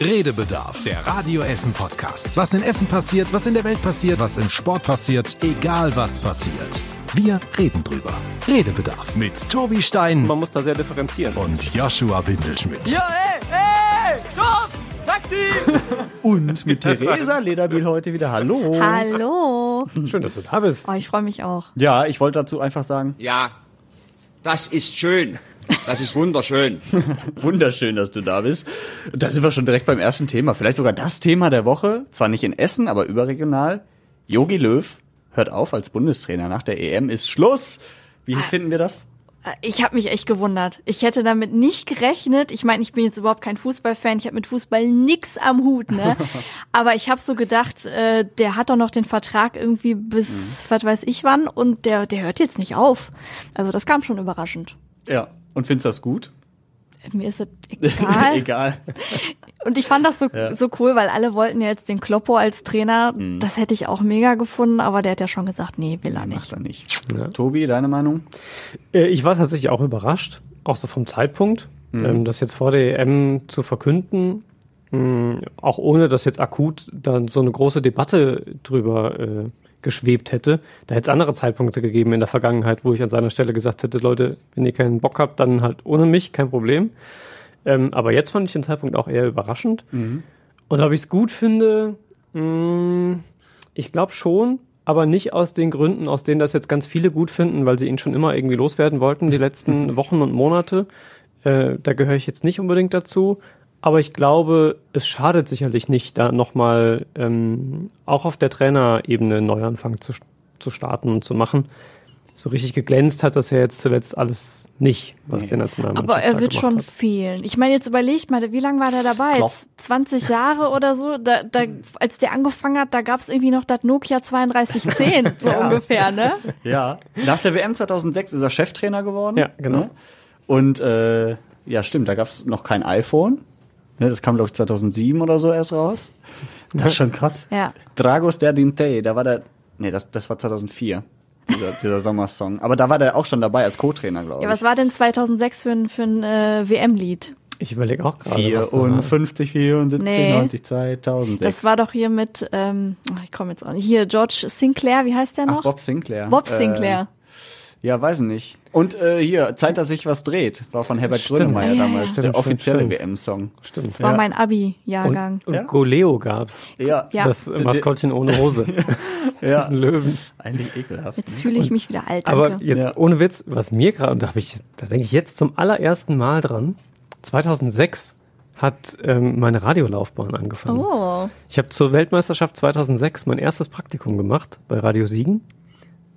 Redebedarf, der Radio Essen Podcast. Was in Essen passiert, was in der Welt passiert, was im Sport passiert, egal was passiert. Wir reden drüber. Redebedarf mit Tobi Stein Man muss da sehr differenzieren. und Joshua Windelschmidt. Ja, ey, ey, stopp! Taxi! Und mit Theresa Lederbiel heute wieder. Hallo. Hallo. Schön, dass du da bist. Oh, ich freue mich auch. Ja, ich wollte dazu einfach sagen, Ja, das ist schön. Das ist wunderschön. wunderschön, dass du da bist. Da sind wir schon direkt beim ersten Thema. Vielleicht sogar das Thema der Woche. Zwar nicht in Essen, aber überregional. Yogi Löw hört auf als Bundestrainer. Nach der EM ist Schluss. Wie finden wir das? Ich habe mich echt gewundert. Ich hätte damit nicht gerechnet. Ich meine, ich bin jetzt überhaupt kein Fußballfan. Ich habe mit Fußball nix am Hut, ne? Aber ich habe so gedacht, äh, der hat doch noch den Vertrag irgendwie bis was weiß ich wann und der der hört jetzt nicht auf. Also das kam schon überraschend. Ja. Und findest das gut? Mir ist es egal. Egal. Und ich fand das so, Ja. so cool, weil alle wollten ja jetzt den Kloppo als Trainer. Das hätte ich auch mega gefunden, aber der hat ja schon gesagt, nee, will er nicht. Macht er nicht. Tobi, deine Meinung? Äh, Ich war tatsächlich auch überrascht, auch so vom Zeitpunkt, ähm, das jetzt vor der EM zu verkünden, mh, auch ohne dass jetzt akut dann so eine große Debatte drüber äh, geschwebt hätte. Da hätte es andere Zeitpunkte gegeben in der Vergangenheit, wo ich an seiner Stelle gesagt hätte, Leute, wenn ihr keinen Bock habt, dann halt ohne mich, kein Problem. Ähm, aber jetzt fand ich den Zeitpunkt auch eher überraschend. Und ob ich es gut finde, mh, ich glaube schon, aber nicht aus den Gründen, aus denen das jetzt ganz viele gut finden, weil sie ihn schon immer irgendwie loswerden wollten, die letzten Wochen und Monate. Äh, da gehöre ich jetzt nicht unbedingt dazu. Aber ich glaube, es schadet sicherlich nicht, da nochmal ähm, auch auf der Trainerebene einen Neuanfang zu, zu starten und zu machen. So richtig geglänzt hat das ja jetzt zuletzt alles nicht, was der Nationalmannschaft Aber er wird schon hat. fehlen. Ich meine, jetzt überlegt mal, wie lange war der dabei? Jetzt 20 Jahre oder so? Da, da, als der angefangen hat, da gab es irgendwie noch das Nokia 3210, so ungefähr, ne? Ja. Nach der WM 2006 ist er Cheftrainer geworden. Ja, genau. Ne? Und äh, ja, stimmt, da gab es noch kein iPhone. Ne, das kam, glaube ich, 2007 oder so erst raus. Das ist schon krass. Ja. Dragos der Dinte, da war der, nee, das, das war 2004, dieser, dieser Sommersong. Aber da war der auch schon dabei als Co-Trainer, glaube Ja, ich. was war denn 2006 für ein, für ein äh, WM-Lied? Ich überlege auch gerade. was da war. 54, 74, Nee. 90, 2006. Das war doch hier mit, ähm, ich komme jetzt auch nicht, hier George Sinclair, wie heißt der noch? Ach, Bob Sinclair. Bob Sinclair. Äh, ja, weiß ich nicht. Und äh, hier, Zeit, dass sich was dreht, war von Herbert Stimmt. Grönemeyer Ja, ja, damals, ja. der Stimmt, offizielle stimmt. WM-Song. Stimmt. das war ja. mein Abi-Jahrgang. Und, und Ja? Goleo gab's. Ja, Ja. Das äh, Maskottchen ohne Hose. ja. Diesen Löwen. eigentlich ekelhaft. Jetzt fühle ich mich wieder alt, Aber danke. jetzt Ja. ohne Witz, was mir gerade, und da habe ich, da denke ich jetzt zum allerersten Mal dran. 2006 hat ähm, meine Radiolaufbahn angefangen. Oh, Ich habe zur Weltmeisterschaft 2006 mein erstes Praktikum gemacht bei Radio Siegen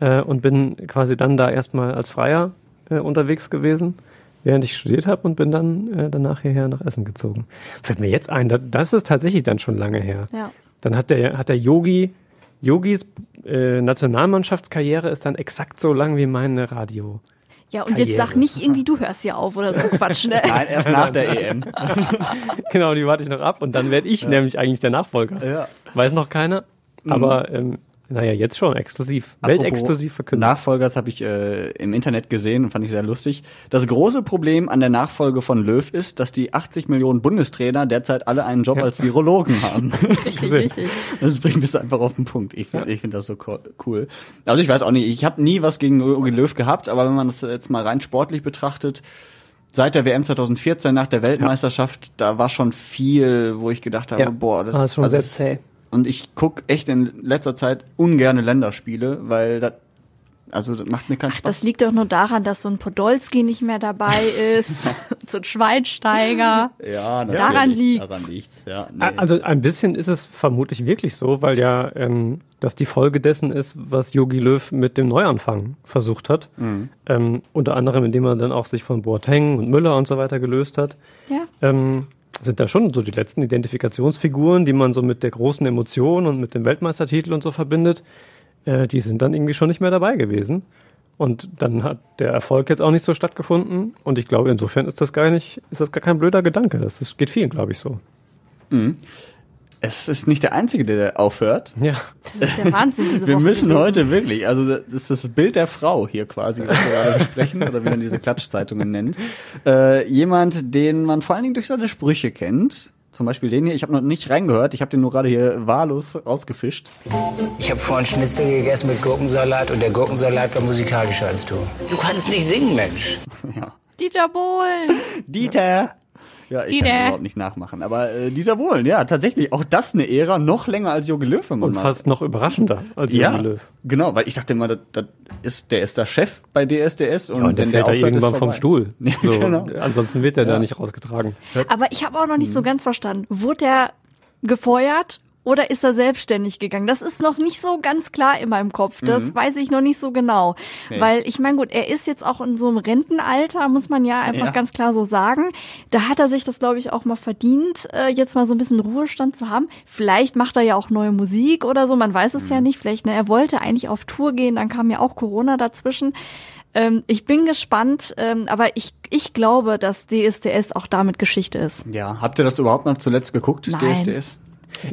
äh, und bin quasi dann da erstmal als Freier äh, unterwegs gewesen, während ich studiert habe und bin dann äh, danach hierher nach Essen gezogen. Fällt mir jetzt ein, das, das ist tatsächlich dann schon lange her. ja. Dann hat der, hat der Yogi, Yogis äh, Nationalmannschaftskarriere ist dann exakt so lang wie meine Radio. Ja, und jetzt sag Karriere. nicht irgendwie, du hörst hier auf oder so Quatsch, ne? Nein, erst nach der EM. Genau, die warte ich noch ab und dann werde ich nämlich eigentlich der Nachfolger. Ja. Weiß noch keiner, aber ähm, naja, jetzt schon exklusiv. Weltexklusiv verkündet. Nachfolger, das habe ich äh, im Internet gesehen und fand ich sehr lustig. Das große Problem an der Nachfolge von Löw ist, dass die 80 Millionen Bundestrainer derzeit alle einen Job Ja. als Virologen haben. Richtig, richtig. Das bringt es einfach auf den Punkt. Ich finde ich find das so co- cool. Also ich weiß auch nicht, ich habe nie was gegen Jogi Löw gehabt, aber wenn man das jetzt mal rein sportlich betrachtet, seit der WM 2014 nach der Weltmeisterschaft, da war schon viel, wo ich gedacht habe, Ja, boah, das, war schon also sehr zäh. Und ich guck echt in letzter Zeit ungerne Länderspiele, weil das also das macht mir keinen Spaß. Das liegt doch nur daran, dass so ein Podolski nicht mehr dabei ist, so ein Schweinsteiger. ja, natürlich. Daran liegt's. Daran liegt's, ja. Nee. Also ein bisschen ist es vermutlich wirklich so, weil ja ähm, das die Folge dessen ist, was Yogi Löw mit dem Neuanfang versucht hat. Ähm, unter anderem, indem er dann auch sich von Boateng und Müller und so weiter gelöst hat. Ja. Ähm, sind da schon so die letzten Identifikationsfiguren, die man so mit der großen Emotion und mit dem Weltmeistertitel und so verbindet, äh, die sind dann irgendwie schon nicht mehr dabei gewesen. Und dann hat der Erfolg jetzt auch nicht so stattgefunden. Und ich glaube, insofern ist das gar nicht, ist das gar kein blöder Gedanke. Das ist, geht vielen, glaube ich, so. Es ist nicht der Einzige, der aufhört. Ja. Das ist der Wahnsinn diese Wir Woche müssen gewesen. heute wirklich, also das ist das Bild der Frau hier quasi, was wir gerade besprechen, oder wie man diese Klatschzeitungen nennt. Äh, jemand, den man vor allen Dingen durch seine Sprüche kennt, Zum Beispiel den hier. Ich habe noch nicht reingehört. Ich habe den nur gerade hier wahllos rausgefischt. Ich habe vorhin Schnitzel gegessen mit Gurkensalat und der Gurkensalat war musikalischer als du. Du kannst nicht singen, Mensch. Ja. Dieter Bohlen. Dieter! Ja, ich kann Dieter. ihn überhaupt nicht nachmachen. Aber äh, Dieter Bohlen, ja, tatsächlich. Auch das eine Ära, noch länger als Jogi Löw, wenn man Und mal- fast noch überraschender als ja, Jogi Löw. genau, weil ich dachte immer, das, das ist, der ist der Chef bei DSDS und, Ja, und der wenn fällt da aufhört, ist irgendwann vom. Stuhl. So, genau. Ansonsten wird er Ja. da nicht rausgetragen. Aber ich habe auch noch nicht so ganz verstanden. Wurde er gefeuert oder ist er selbstständig gegangen? Das ist noch nicht so ganz klar in meinem Kopf. Das weiß ich noch nicht so genau. Nee. Weil ich meine, gut, er ist jetzt auch in so einem Rentenalter, muss man ja einfach Ja. ganz klar so sagen. Da hat er sich das, glaube ich, auch mal verdient, äh, jetzt mal so ein bisschen Ruhestand zu haben. Vielleicht macht er ja auch neue Musik oder so, man weiß es ja nicht. Vielleicht, ne, er wollte eigentlich auf Tour gehen, dann kam ja auch Corona dazwischen. Ähm, ich bin gespannt, ähm, aber ich, ich glaube, dass DSDS auch damit Geschichte ist. Ja, habt ihr das überhaupt noch zuletzt geguckt, Nein. DSDS?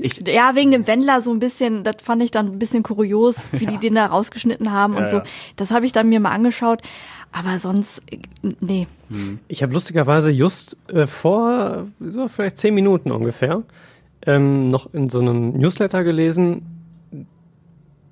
Ich, Ja, wegen dem Wendler so ein bisschen, das fand ich dann ein bisschen kurios, wie die den da rausgeschnitten haben und Ja, so. ja. Das habe ich dann mir mal angeschaut. Aber sonst, äh, nee. Ich habe lustigerweise just äh, vor so vielleicht zehn Minuten ungefähr ähm, noch in so einem Newsletter gelesen,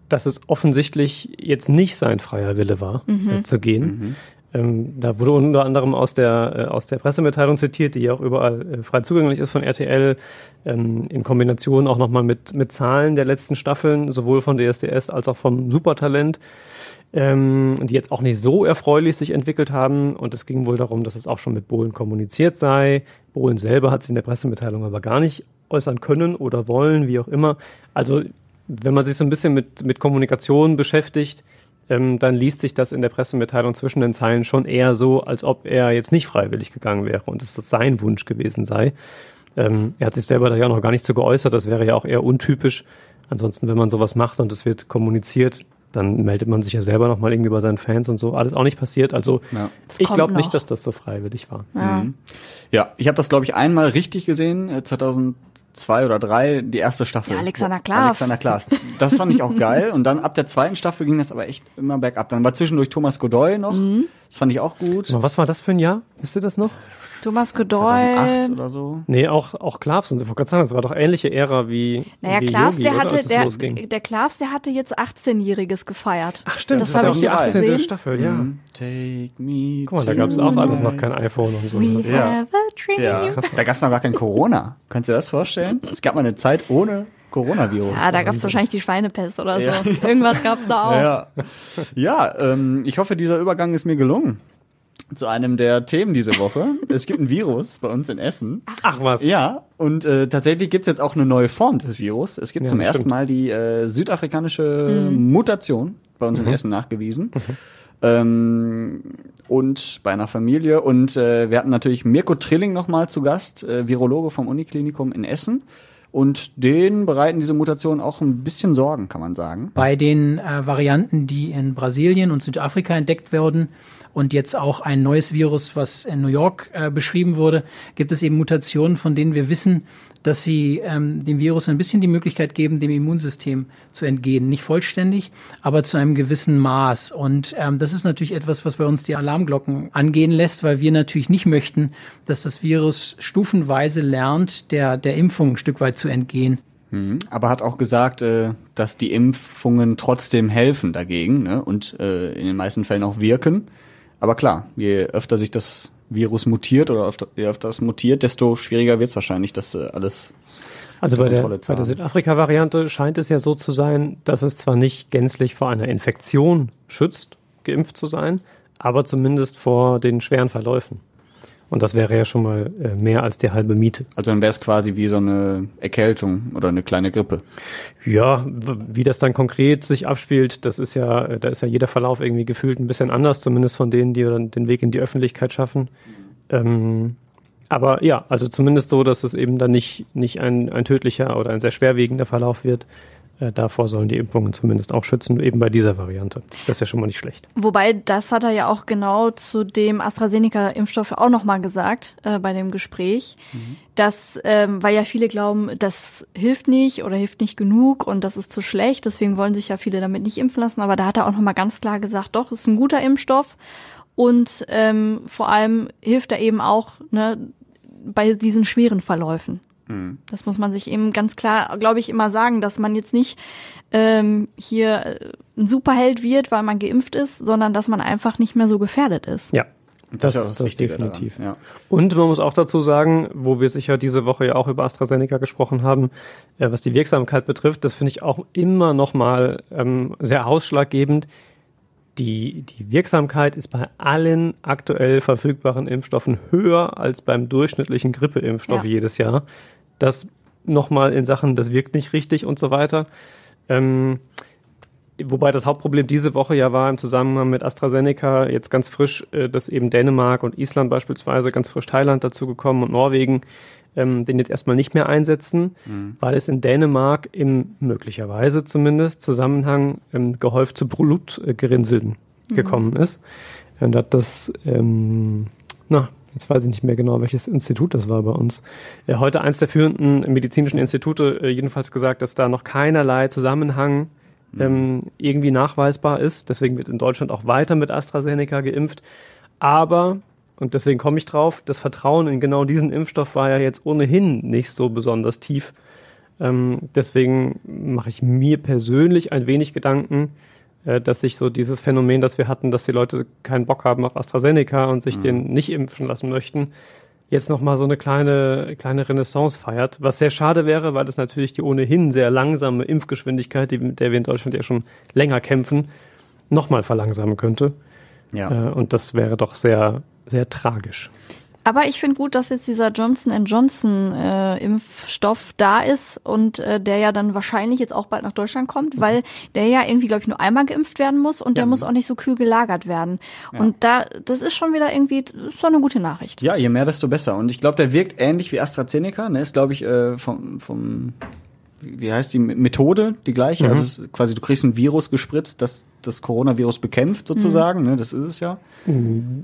dass es offensichtlich jetzt nicht sein freier Wille war, äh, zu gehen. Ähm, da wurde unter anderem aus der, äh, aus der Pressemitteilung zitiert, die ja auch überall äh, frei zugänglich ist von RTL, ähm, in Kombination auch nochmal mit, mit Zahlen der letzten Staffeln, sowohl von DSDS als auch vom Supertalent ähm, die jetzt auch nicht so erfreulich sich entwickelt haben. Und es ging wohl darum, dass es auch schon mit Bohlen kommuniziert sei. Bohlen selber hat sich in der Pressemitteilung aber gar nicht äußern können oder wollen, wie auch immer. Also wenn man sich so ein bisschen mit, mit Kommunikation beschäftigt, ähm, dann liest sich das in der Pressemitteilung zwischen den Zeilen schon eher so, als ob er jetzt nicht freiwillig gegangen wäre und dass das sein Wunsch gewesen sei. Ähm, er hat sich selber da ja noch gar nicht so geäußert, das wäre ja auch eher untypisch. Ansonsten, wenn man sowas macht und es wird kommuniziert, dann meldet man sich ja selber nochmal irgendwie bei seinen Fans und so. Alles auch nicht passiert. Also Ja. ich glaube nicht, dass das so freiwillig war. Ja. ja, ich habe das, glaube ich, einmal richtig gesehen, äh, 2002 oder 3 die erste Staffel. Ja, Alexander Klaas. Alexander Klaas. Das fand ich auch geil. Und dann ab der zweiten Staffel ging das aber echt immer bergab. Dann war zwischendurch Thomas Godoy noch. Mhm. Das fand ich auch gut. Aber was war das für ein Jahr? Wisst ihr das noch? Thomas 2008 Godoy. oder so. Nee, auch, auch Klavs und so. Ich wollte gerade sagen, das war doch ähnliche Ära wie. Naja, wie Klavs, Yogi, der hatte, der, losging. der Klavs, der hatte jetzt 18-Jähriges gefeiert. Ach stimmt, das das, habe ist ich ja auch die 18. gesehen. Staffel, ja. Mhm. Take me Guck mal, da gab es auch alles noch kein iPhone und so. We? Ja. have a dream. Ja, da gab es noch gar kein Corona. Kannst du dir das vorstellen? Es gab mal eine Zeit ohne Coronavirus. Ja, da gab es wahrscheinlich die Schweinepest oder so. Ja. Irgendwas gab es da auch. Ja, ja ähm, ich hoffe, dieser Übergang ist mir gelungen. Zu einem der Themen diese Woche. Es gibt ein Virus bei uns in Essen. Ach was. Ja, und äh, tatsächlich gibt's jetzt auch eine neue Form des Virus. Es gibt Ja, zum ersten stimmt. Mal die äh, südafrikanische Mutation bei uns Mhm. in Essen nachgewiesen. Ähm, und bei einer Familie. Und äh, wir hatten natürlich Mirko Trilling nochmal zu Gast, äh, Virologe vom Uniklinikum in Essen. Und denen bereiten diese Mutationen auch ein bisschen Sorgen, kann man sagen. bei den äh, Varianten, die in Brasilien und Südafrika entdeckt werden und jetzt auch ein neues Virus, was in New York äh, beschrieben wurde, gibt es eben Mutationen, von denen wir wissen, dass sie ähm, dem Virus ein bisschen die Möglichkeit geben, dem Immunsystem zu entgehen. Nicht vollständig, aber zu einem gewissen Maß. Und ähm, das ist natürlich etwas, was bei uns die Alarmglocken angehen lässt, weil wir natürlich nicht möchten, dass das Virus stufenweise lernt, der, der Impfung ein Stück weit zu entgehen. Aber hat auch gesagt, äh, dass die Impfungen trotzdem helfen dagegen ne? und äh, in den meisten Fällen auch wirken. Aber klar, je öfter sich das Virus mutiert oder öfter, je öfter es mutiert, desto schwieriger wird es wahrscheinlich, das äh, alles Also unter bei der, bei der. Südafrika-Variante scheint es ja so zu sein, dass es zwar nicht gänzlich vor einer Infektion schützt, geimpft zu sein, aber zumindest vor den schweren Verläufen. Und das wäre ja schon mal äh, mehr als die halbe Miete. Also dann wäre es quasi wie so eine Erkältung oder eine kleine Grippe. Ja, wie das dann konkret sich abspielt, das ist ja, äh, da ist ja jeder Verlauf irgendwie gefühlt ein bisschen anders, zumindest von denen, die dann den Weg in die Öffentlichkeit schaffen. Ähm, aber ja, also zumindest so, dass es eben dann nicht, nicht ein, ein tödlicher oder ein sehr schwerwiegender Verlauf wird. Äh, davor sollen die Impfungen zumindest auch schützen, eben bei dieser Variante. Das ist ja schon mal nicht schlecht. Wobei, das hat er ja auch genau zu dem AstraZeneca-Impfstoff auch nochmal gesagt äh, bei dem Gespräch, dass, ähm, weil ja viele glauben, das hilft nicht oder hilft nicht genug und das ist zu schlecht, deswegen wollen sich ja viele damit nicht impfen lassen, aber da hat er auch nochmal ganz klar gesagt, doch, ist ein guter Impfstoff und ähm, vor allem hilft er eben auch ne, bei diesen schweren Verläufen. Das muss man sich eben ganz klar, glaube ich, immer sagen, dass man jetzt nicht ähm, hier äh, ein Superheld wird, weil man geimpft ist, sondern dass man einfach nicht mehr so gefährdet ist. Ja, Das, ist auch das, Wichtige definitiv. Daran. Ja. Und man muss auch dazu sagen, wo wir sicher diese Woche ja auch über AstraZeneca gesprochen haben, äh, was die Wirksamkeit betrifft, das finde ich auch immer noch mal ähm, sehr ausschlaggebend. Die, die Wirksamkeit ist bei allen aktuell verfügbaren Impfstoffen höher als beim durchschnittlichen Grippeimpfstoff Ja. jedes Jahr. Das nochmal in Sachen, das wirkt nicht richtig und so weiter. Ähm, Wobei das Hauptproblem diese Woche ja war im Zusammenhang mit AstraZeneca jetzt ganz frisch, äh, dass eben Dänemark und Island beispielsweise, ganz frisch Thailand dazu gekommen und Norwegen, ähm, den jetzt erstmal nicht mehr einsetzen, weil es in Dänemark im möglicherweise zumindest Zusammenhang ähm, gehäuft zu Blutgerinnseln gekommen ist. Und hat das, ähm, na, jetzt weiß ich nicht mehr genau, welches Institut das war bei uns. Äh, heute eins der führenden medizinischen Institute äh, jedenfalls gesagt, dass da noch keinerlei Zusammenhang ähm, irgendwie nachweisbar ist. Deswegen wird in Deutschland auch weiter mit AstraZeneca geimpft. Aber, und deswegen komme ich drauf, das Vertrauen in genau diesen Impfstoff war ja jetzt ohnehin nicht so besonders tief. Ähm, deswegen mache ich mir persönlich ein wenig Gedanken, dass sich so dieses Phänomen, das wir hatten, dass die Leute keinen Bock haben auf AstraZeneca und sich den nicht impfen lassen möchten, jetzt nochmal so eine kleine, kleine Renaissance feiert, was sehr schade wäre, weil das natürlich die ohnehin sehr langsame Impfgeschwindigkeit, die, mit der wir in Deutschland ja schon länger kämpfen, nochmal verlangsamen könnte. Ja. Äh, und das wäre doch sehr, sehr tragisch. Aber ich finde gut, dass jetzt dieser Johnson Johnson äh, Impfstoff da ist und äh, der ja dann wahrscheinlich jetzt auch bald nach Deutschland kommt, weil der ja irgendwie, glaube ich, nur einmal geimpft werden muss und der muss auch nicht so kühl gelagert werden. Und da, das ist schon wieder irgendwie, doch eine gute Nachricht. Ja, je mehr, desto besser. Und ich glaube, der wirkt ähnlich wie AstraZeneca. Ne? Ist, glaube ich, äh, vom, vom, wie heißt die Methode die gleiche? Also es ist quasi, du kriegst ein Virus gespritzt, das das Coronavirus bekämpft sozusagen. Ne? Das ist es ja.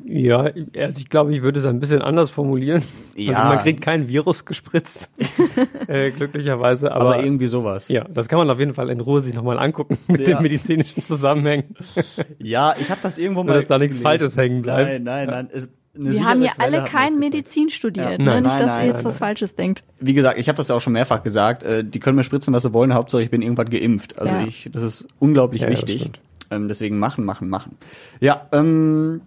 Ja, also ich glaube, ich würde es ein bisschen anders formulieren. Ja. Also man kriegt kein Virus gespritzt, äh, glücklicherweise. Aber, Aber, irgendwie sowas. ja, das kann man auf jeden Fall in Ruhe sich nochmal angucken mit Ja. den medizinischen Zusammenhängen. Ja, ich habe das irgendwo mal. dass da nichts gelesen. Falsches hängen bleibt. Nein, nein, nein. Es, eine Wir haben ja Quelle alle kein. Medizin studiert, Ja. ne? Nein, nicht, nein, dass nein, ihr jetzt nein, was nein. Falsches denkt. Wie gesagt, ich habe das ja auch schon mehrfach gesagt. Äh, die können mir spritzen, was sie wollen. Hauptsache, ich bin irgendwann geimpft. Also Ja. ich, das ist unglaublich Ja, ja, wichtig. ähm, deswegen machen, machen, machen. Ja, ähm,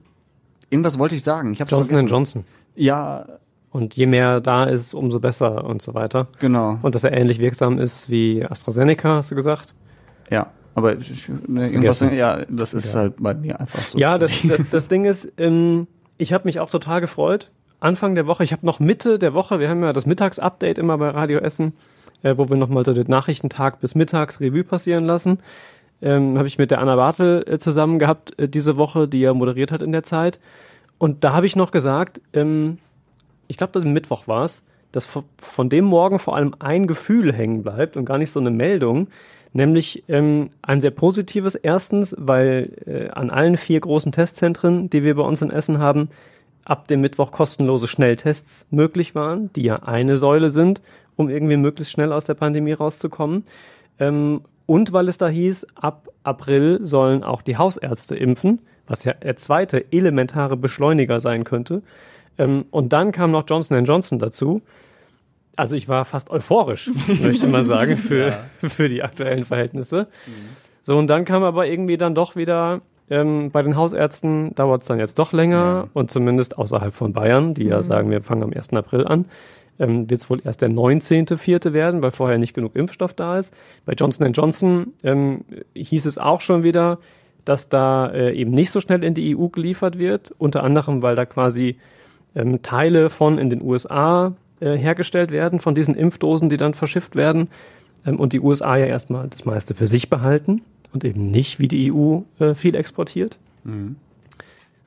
irgendwas wollte ich sagen. Ich habe Johnson vergessen. Johnson. Ja, Und je mehr da ist, umso besser und so weiter. genau. Und dass er ähnlich wirksam ist wie AstraZeneca, hast du gesagt? Ja, aber ich- ne, irgendwas, Vergessen. ja, das ist halt bei mir einfach so. Ja, das, das, das Ding ist, ähm, ich habe mich auch total gefreut. Anfang der Woche, ich habe noch Mitte der Woche, wir haben ja das Mittagsupdate immer bei Radio Essen, äh, wo wir nochmal so den Nachrichtentag bis mittags Revue passieren lassen. Ähm, habe ich mit der Anna Bartel äh, zusammen gehabt äh, diese Woche, die ja moderiert hat in der Zeit. Und da habe ich noch gesagt, ähm, ich glaube, Mittwoch war es, dass von dem Morgen vor allem ein Gefühl hängen bleibt und gar nicht so eine Meldung, nämlich ähm, ein sehr positives. Erstens, weil äh, an allen vier großen Testzentren, die wir bei uns in Essen haben, ab dem Mittwoch kostenlose Schnelltests möglich waren, die ja eine Säule sind, um irgendwie möglichst schnell aus der Pandemie rauszukommen. Ähm, und weil es da hieß, ab April sollen auch die Hausärzte impfen, was ja der zweite elementare Beschleuniger sein könnte. Ähm, und dann kam noch Johnson Johnson dazu. Also ich war fast euphorisch, möchte man sagen, für, für die aktuellen Verhältnisse. So, und dann kam aber irgendwie dann doch wieder, ähm, bei den Hausärzten dauert es dann jetzt doch länger und zumindest außerhalb von Bayern, die ja sagen, wir fangen am 1. April an, ähm, wird es wohl erst der 19.04. werden, weil vorher nicht genug Impfstoff da ist. Bei Johnson Johnson ähm, hieß es auch schon wieder, dass da äh, eben nicht so schnell in die EU geliefert wird, unter anderem, weil da quasi ähm, Teile von in den USA äh, hergestellt werden, von diesen Impfdosen, die dann verschifft werden ähm, und die USA ja erstmal das meiste für sich behalten und eben nicht wie die EU äh, viel exportiert.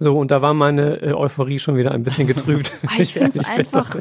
So, und da war meine äh, Euphorie schon wieder ein bisschen getrübt. Ah, ich find's ehrlich bin, einfach-.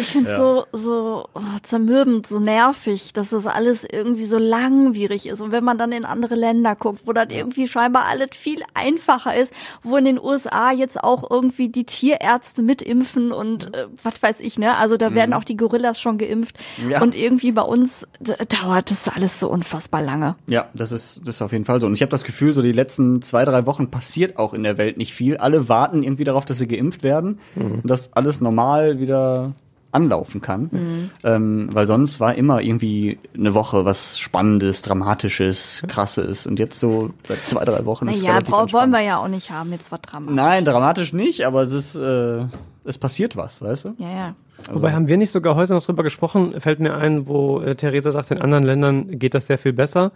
Ich finde es so, so oh, zermürbend, so nervig, dass das alles irgendwie so langwierig ist. Und wenn man dann in andere Länder guckt, wo dann irgendwie scheinbar alles viel einfacher ist, wo in den USA jetzt auch irgendwie die Tierärzte mitimpfen und äh, was weiß ich, ne? Also da werden auch die Gorillas schon geimpft. Ja. Und irgendwie bei uns dauert das alles so unfassbar lange. Ja, das ist, das ist auf jeden Fall so. Und ich habe das Gefühl, so die letzten zwei, drei Wochen passiert auch in der Welt nicht viel. Alle warten irgendwie darauf, dass sie geimpft werden und dass alles normal wieder anlaufen kann. Ähm, weil sonst war immer irgendwie eine Woche was Spannendes, Dramatisches, Krasses. Und jetzt so seit zwei, drei Wochen ist Naja, relativ brau- entspannt. wollen wir ja auch nicht haben, jetzt was dran. Nein, dramatisch nicht, aber es ist, äh, es passiert was, weißt du? Ja, ja. Wobei haben wir nicht sogar heute noch drüber gesprochen, fällt mir ein, wo äh, Theresa sagt, in anderen Ländern geht das sehr viel besser.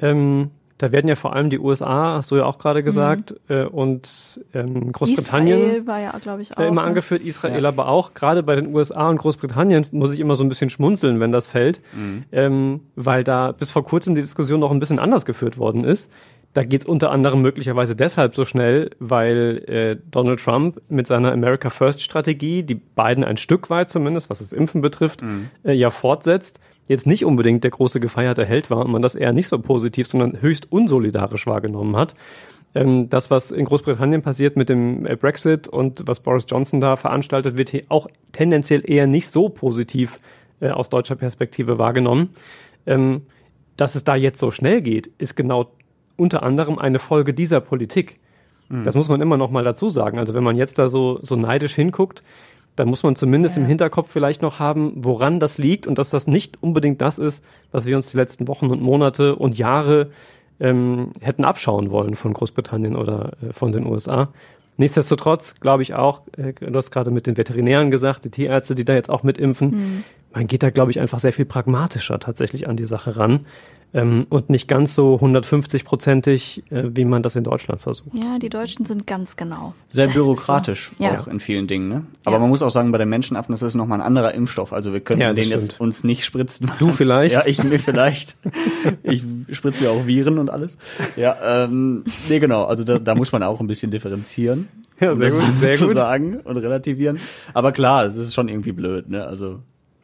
Ähm, da werden ja vor allem die USA, hast du ja auch gerade gesagt, äh, und ähm, Großbritannien Israel war ja, glaube ich, auch. äh, immer ne? angeführt, Israel aber auch. Gerade bei den USA und Großbritannien muss ich immer so ein bisschen schmunzeln, wenn das fällt, ähm, weil da bis vor kurzem die Diskussion noch ein bisschen anders geführt worden ist. Da geht es unter anderem möglicherweise deshalb so schnell, weil äh, Donald Trump mit seiner America First Strategie, die beiden ein Stück weit zumindest, was das Impfen betrifft, äh, ja fortsetzt, jetzt nicht unbedingt der große gefeierte Held war und man das eher nicht so positiv, sondern höchst unsolidarisch wahrgenommen hat. Ähm, das, was in Großbritannien passiert mit dem äh, Brexit und was Boris Johnson da veranstaltet, wird hier auch tendenziell eher nicht so positiv äh, aus deutscher Perspektive wahrgenommen. Ähm, dass es da jetzt so schnell geht, ist genau unter anderem eine Folge dieser Politik. Das muss man immer noch mal dazu sagen. Also wenn man jetzt da so, so neidisch hinguckt, dann muss man zumindest im Hinterkopf vielleicht noch haben, woran das liegt und dass das nicht unbedingt das ist, was wir uns die letzten Wochen und Monate und Jahre ähm, hätten abschauen wollen von Großbritannien oder äh, von den USA. Nichtsdestotrotz glaube ich auch, äh, du hast gerade mit den Veterinären gesagt, die Tierärzte, die da jetzt auch mitimpfen, man geht da, glaube ich, einfach sehr viel pragmatischer tatsächlich an die Sache ran ähm, und nicht ganz so 150-prozentig, äh, wie man das in Deutschland versucht. Ja, die Deutschen sind ganz genau. Sehr Das bürokratisch so. Ja. auch in vielen Dingen, ne? Aber Ja. man muss auch sagen, bei den Menschenaffen das ist nochmal ein anderer Impfstoff. Also wir können Ja, den jetzt uns nicht spritzen. Du vielleicht? Ja, ich mir vielleicht. ich spritze mir auch Viren und alles. Ja, ähm, nee, genau. Also da, da muss man auch ein bisschen differenzieren. Ja, um sehr das gut, sehr zu gut. sagen und relativieren. Aber klar, es ist schon irgendwie blöd, ne? Also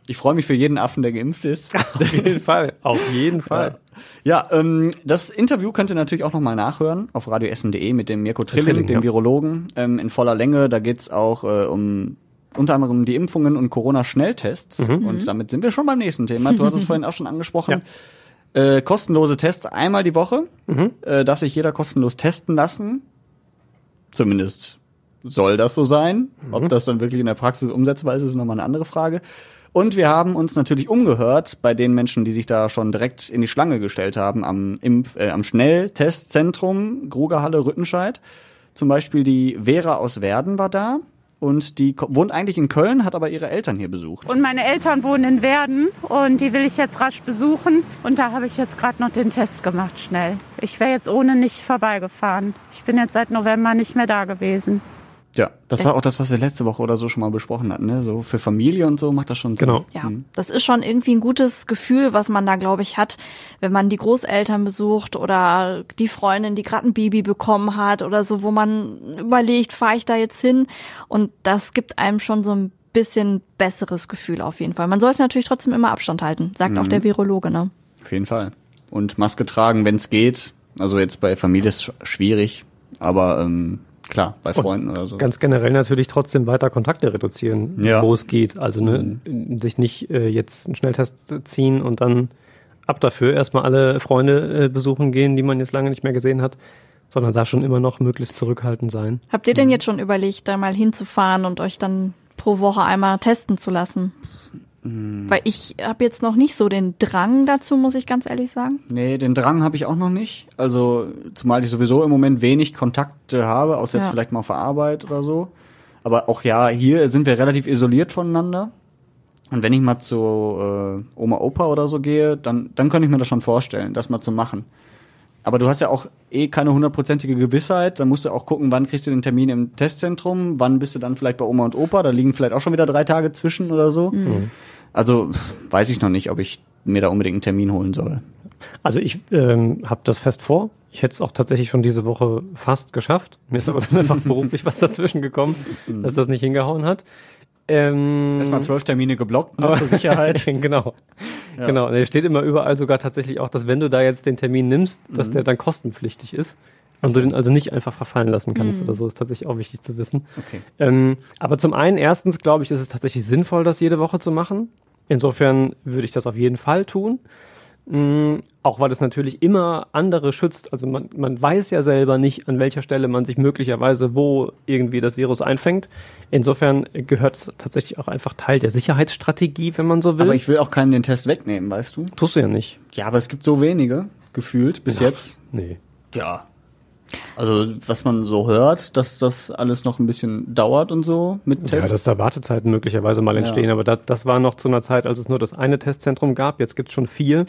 ich freue mich für jeden Affen, der geimpft ist. Auf jeden Fall, auf jeden Fall. Ja, ähm, das Interview könnt ihr natürlich auch nochmal nachhören auf radioessen.de mit dem Mirko Trilling, Trilling, dem ja. Virologen, ähm, in voller Länge. Da geht's auch äh, um unter anderem die Impfungen und Corona-Schnelltests. Mhm. Und damit sind wir schon beim nächsten Thema. Du hast es vorhin auch schon angesprochen. Äh, kostenlose Tests einmal die Woche. Mhm. Äh, darf sich jeder kostenlos testen lassen. Zumindest soll das so sein. Mhm. Ob das dann wirklich in der Praxis umsetzbar ist, ist nochmal eine andere Frage. Und wir haben uns natürlich umgehört bei den Menschen, die sich da schon direkt in die Schlange gestellt haben am, Impf-, äh, am Schnelltestzentrum Grugerhalle Rüttenscheid. Zum Beispiel die Vera aus Werden war da und die wohnt eigentlich in Köln, hat aber ihre Eltern hier besucht. Und meine Eltern wohnen in Werden und die will ich jetzt rasch besuchen. Und da habe ich jetzt gerade noch den Test gemacht, schnell. Ich wäre jetzt ohne nicht vorbeigefahren. Ich bin jetzt seit November nicht mehr da gewesen. Ja, das war auch das, was wir letzte Woche oder so schon mal besprochen hatten. Ne? So für Familie und so macht das schon Sinn. Genau. Ja, das ist schon irgendwie ein gutes Gefühl, was man da, glaube ich, hat, wenn man die Großeltern besucht oder die Freundin, die gerade ein Baby bekommen hat oder so, wo man überlegt, fahre ich da jetzt hin? Und das gibt einem schon so ein bisschen besseres Gefühl auf jeden Fall. Man sollte natürlich trotzdem immer Abstand halten, sagt auch der Virologe, ne? Auf jeden Fall. Und Maske tragen, wenn es geht. Also jetzt bei Familie ist sch- schwierig, aber ähm, klar, bei Freunden oder so. Ganz generell natürlich trotzdem weiter Kontakte reduzieren, Ja. wo es geht. Also ne, sich nicht äh, jetzt einen Schnelltest ziehen und dann ab dafür erstmal alle Freunde äh, besuchen gehen, die man jetzt lange nicht mehr gesehen hat, sondern da schon immer noch möglichst zurückhaltend sein. Habt ihr denn jetzt schon überlegt, da mal hinzufahren und euch dann pro Woche einmal testen zu lassen? Weil ich habe jetzt noch nicht so den Drang dazu, muss ich ganz ehrlich sagen. Nee, den Drang habe ich auch noch nicht. Also, zumal ich sowieso im Moment wenig Kontakte habe, außer jetzt Ja. vielleicht mal auf der Arbeit oder so. Aber auch ja, hier sind wir relativ isoliert voneinander. Und wenn ich mal zu äh, Oma, Opa oder so gehe, dann, dann könnte ich mir das schon vorstellen, das mal zu machen. Aber du hast ja auch eh keine hundertprozentige Gewissheit. Dann musst du auch gucken, wann kriegst du den Termin im Testzentrum, wann bist du dann vielleicht bei Oma und Opa. Da liegen vielleicht auch schon wieder drei Tage zwischen oder so. Also weiß ich noch nicht, ob ich mir da unbedingt einen Termin holen soll. Also ich ähm, habe das fest vor. Ich hätte es auch tatsächlich schon diese Woche fast geschafft. Mir ist aber dann einfach beruflich was dazwischen gekommen, dass das nicht hingehauen hat. Ähm, Erstmal zwölf Termine geblockt, ne, zur Sicherheit. genau. Genau. Und es steht immer überall sogar tatsächlich auch, dass wenn du da jetzt den Termin nimmst, dass der dann kostenpflichtig ist. Und du den also nicht einfach verfallen lassen kannst oder so, ist tatsächlich auch wichtig zu wissen. Okay. Ähm, aber zum einen, erstens glaube ich, ist es tatsächlich sinnvoll, das jede Woche zu machen. Insofern würde ich das auf jeden Fall tun. Auch weil es natürlich immer andere schützt. Also man, man weiß ja selber nicht, an welcher Stelle man sich möglicherweise wo irgendwie das Virus einfängt. Insofern gehört es tatsächlich auch einfach Teil der Sicherheitsstrategie, wenn man so will. Aber ich will auch keinen den Test wegnehmen, weißt du? Tust du ja nicht. Ja, aber es gibt so wenige, gefühlt, bis jetzt. Nee. Ja. Also, was man so hört, dass das alles noch ein bisschen dauert und so mit Tests. Ja, dass da Wartezeiten möglicherweise mal entstehen, Ja. aber das, das war noch zu einer Zeit, als es nur das eine Testzentrum gab. Jetzt gibt's schon vier.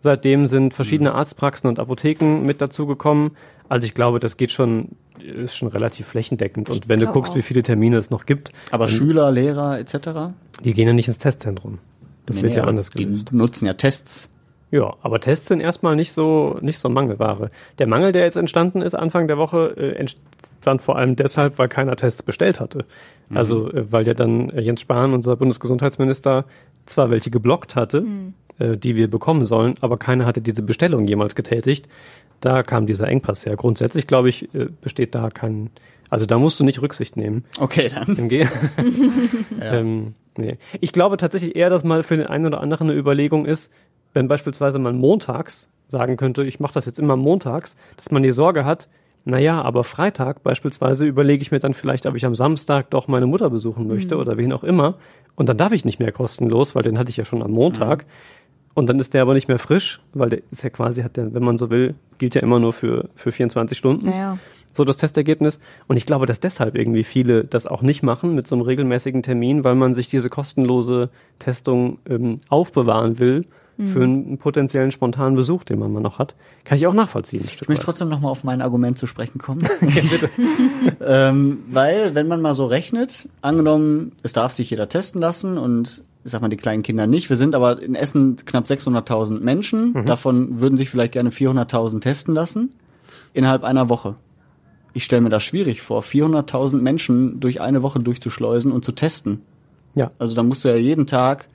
Seitdem sind Mhm. verschiedene Arztpraxen und Apotheken mit dazugekommen. Also ich glaube, das geht schon, ist schon relativ flächendeckend. Und wenn du guckst, auch. wie viele Termine es noch gibt, aber Schüler, Lehrer etc. die gehen ja nicht ins Testzentrum. Das Nee, wird nee, ja anders die gelöst. nutzen ja Tests. Ja, aber Tests sind erstmal nicht so, nicht so Mangelware. Der Mangel, der jetzt entstanden ist Anfang der Woche, äh, entstand vor allem deshalb, weil keiner Tests bestellt hatte. Also, äh, weil ja dann äh, Jens Spahn, unser Bundesgesundheitsminister, zwar welche geblockt hatte, äh, die wir bekommen sollen, aber keiner hatte diese Bestellung jemals getätigt. Da kam dieser Engpass her. Grundsätzlich, glaube ich, äh, besteht da kein, also da musst du nicht Rücksicht nehmen. Okay, dann. Im Ge ähm, nee. Ich glaube tatsächlich eher, dass mal für den einen oder anderen eine Überlegung ist, wenn beispielsweise man montags sagen könnte, ich mache das jetzt immer montags, dass man die Sorge hat, naja, aber Freitag beispielsweise überlege ich mir dann vielleicht, ob ich am Samstag doch meine Mutter besuchen möchte oder wen auch immer. Und dann darf ich nicht mehr kostenlos, weil den hatte ich ja schon am Montag. Und dann ist der aber nicht mehr frisch, weil der ist ja quasi, hat der, wenn man so will, gilt ja immer nur für, für 24 Stunden Naja. so das Testergebnis. Und ich glaube, dass deshalb irgendwie viele das auch nicht machen mit so einem regelmäßigen Termin, weil man sich diese kostenlose Testung ähm, aufbewahren will für einen potenziellen spontanen Besuch, den man mal noch hat. Kann ich auch nachvollziehen. Ein Stück Ich möchte weit. trotzdem noch mal auf mein Argument zu sprechen kommen. ähm, weil, wenn man mal so rechnet, angenommen, es darf sich jeder testen lassen und ich sag mal die kleinen Kinder nicht. Wir sind aber in Essen knapp 600.000 Menschen. Davon würden sich vielleicht gerne 400.000 testen lassen innerhalb einer Woche. Ich stelle mir das schwierig vor, 400.000 Menschen durch eine Woche durchzuschleusen und zu testen. Ja. Also da musst du ja jeden Tag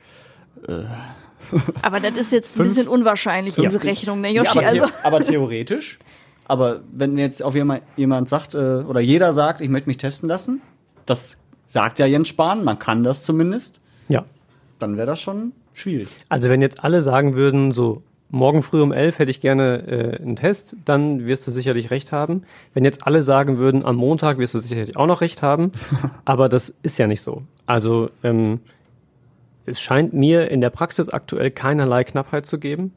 Aber das ist jetzt ein bisschen unwahrscheinlich, diese 50. Rechnung, ne, Ja, Yoshi? aber, the also, aber theoretisch. Aber wenn jetzt auf jemand, jemand sagt, äh, oder jeder sagt, ich möchte mich testen lassen, das sagt ja Jens Spahn, man kann das zumindest, Ja. Dann wäre das schon schwierig. Also wenn jetzt alle sagen würden, so morgen früh um elf hätte ich gerne äh, einen Test, dann wirst du sicherlich recht haben. Wenn jetzt alle sagen würden, am Montag wirst du sicherlich auch noch recht haben. aber das ist ja nicht so. Also ähm, es scheint mir in der Praxis aktuell keinerlei Knappheit zu geben.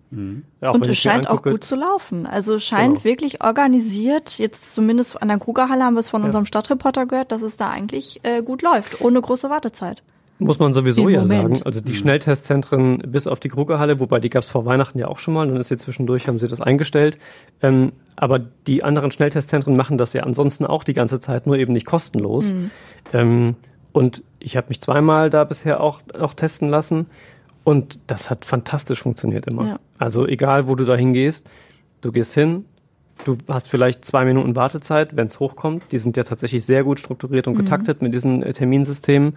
Ja, und es scheint auch gut zu laufen. Also es scheint Genau. wirklich organisiert, jetzt zumindest an der Krugerhalle haben wir es von unserem Stadtreporter gehört, dass es da eigentlich äh, gut läuft, ohne große Wartezeit. Muss man sowieso Im ja Moment. sagen. Also die Schnelltestzentren bis auf die Krugerhalle, wobei die gab es vor Weihnachten ja auch schon mal, dann ist sie zwischendurch, haben sie das eingestellt. Ähm, aber die anderen Schnelltestzentren machen das ja ansonsten auch die ganze Zeit, nur eben nicht kostenlos. Ähm, und ich habe mich zweimal da bisher auch, auch testen lassen und das hat fantastisch funktioniert immer. Ja. Also egal, wo du da hingehst, du gehst hin, du hast vielleicht zwei Minuten Wartezeit, wenn es hochkommt. Die sind ja tatsächlich sehr gut strukturiert und getaktet mit diesen äh, Terminsystemen.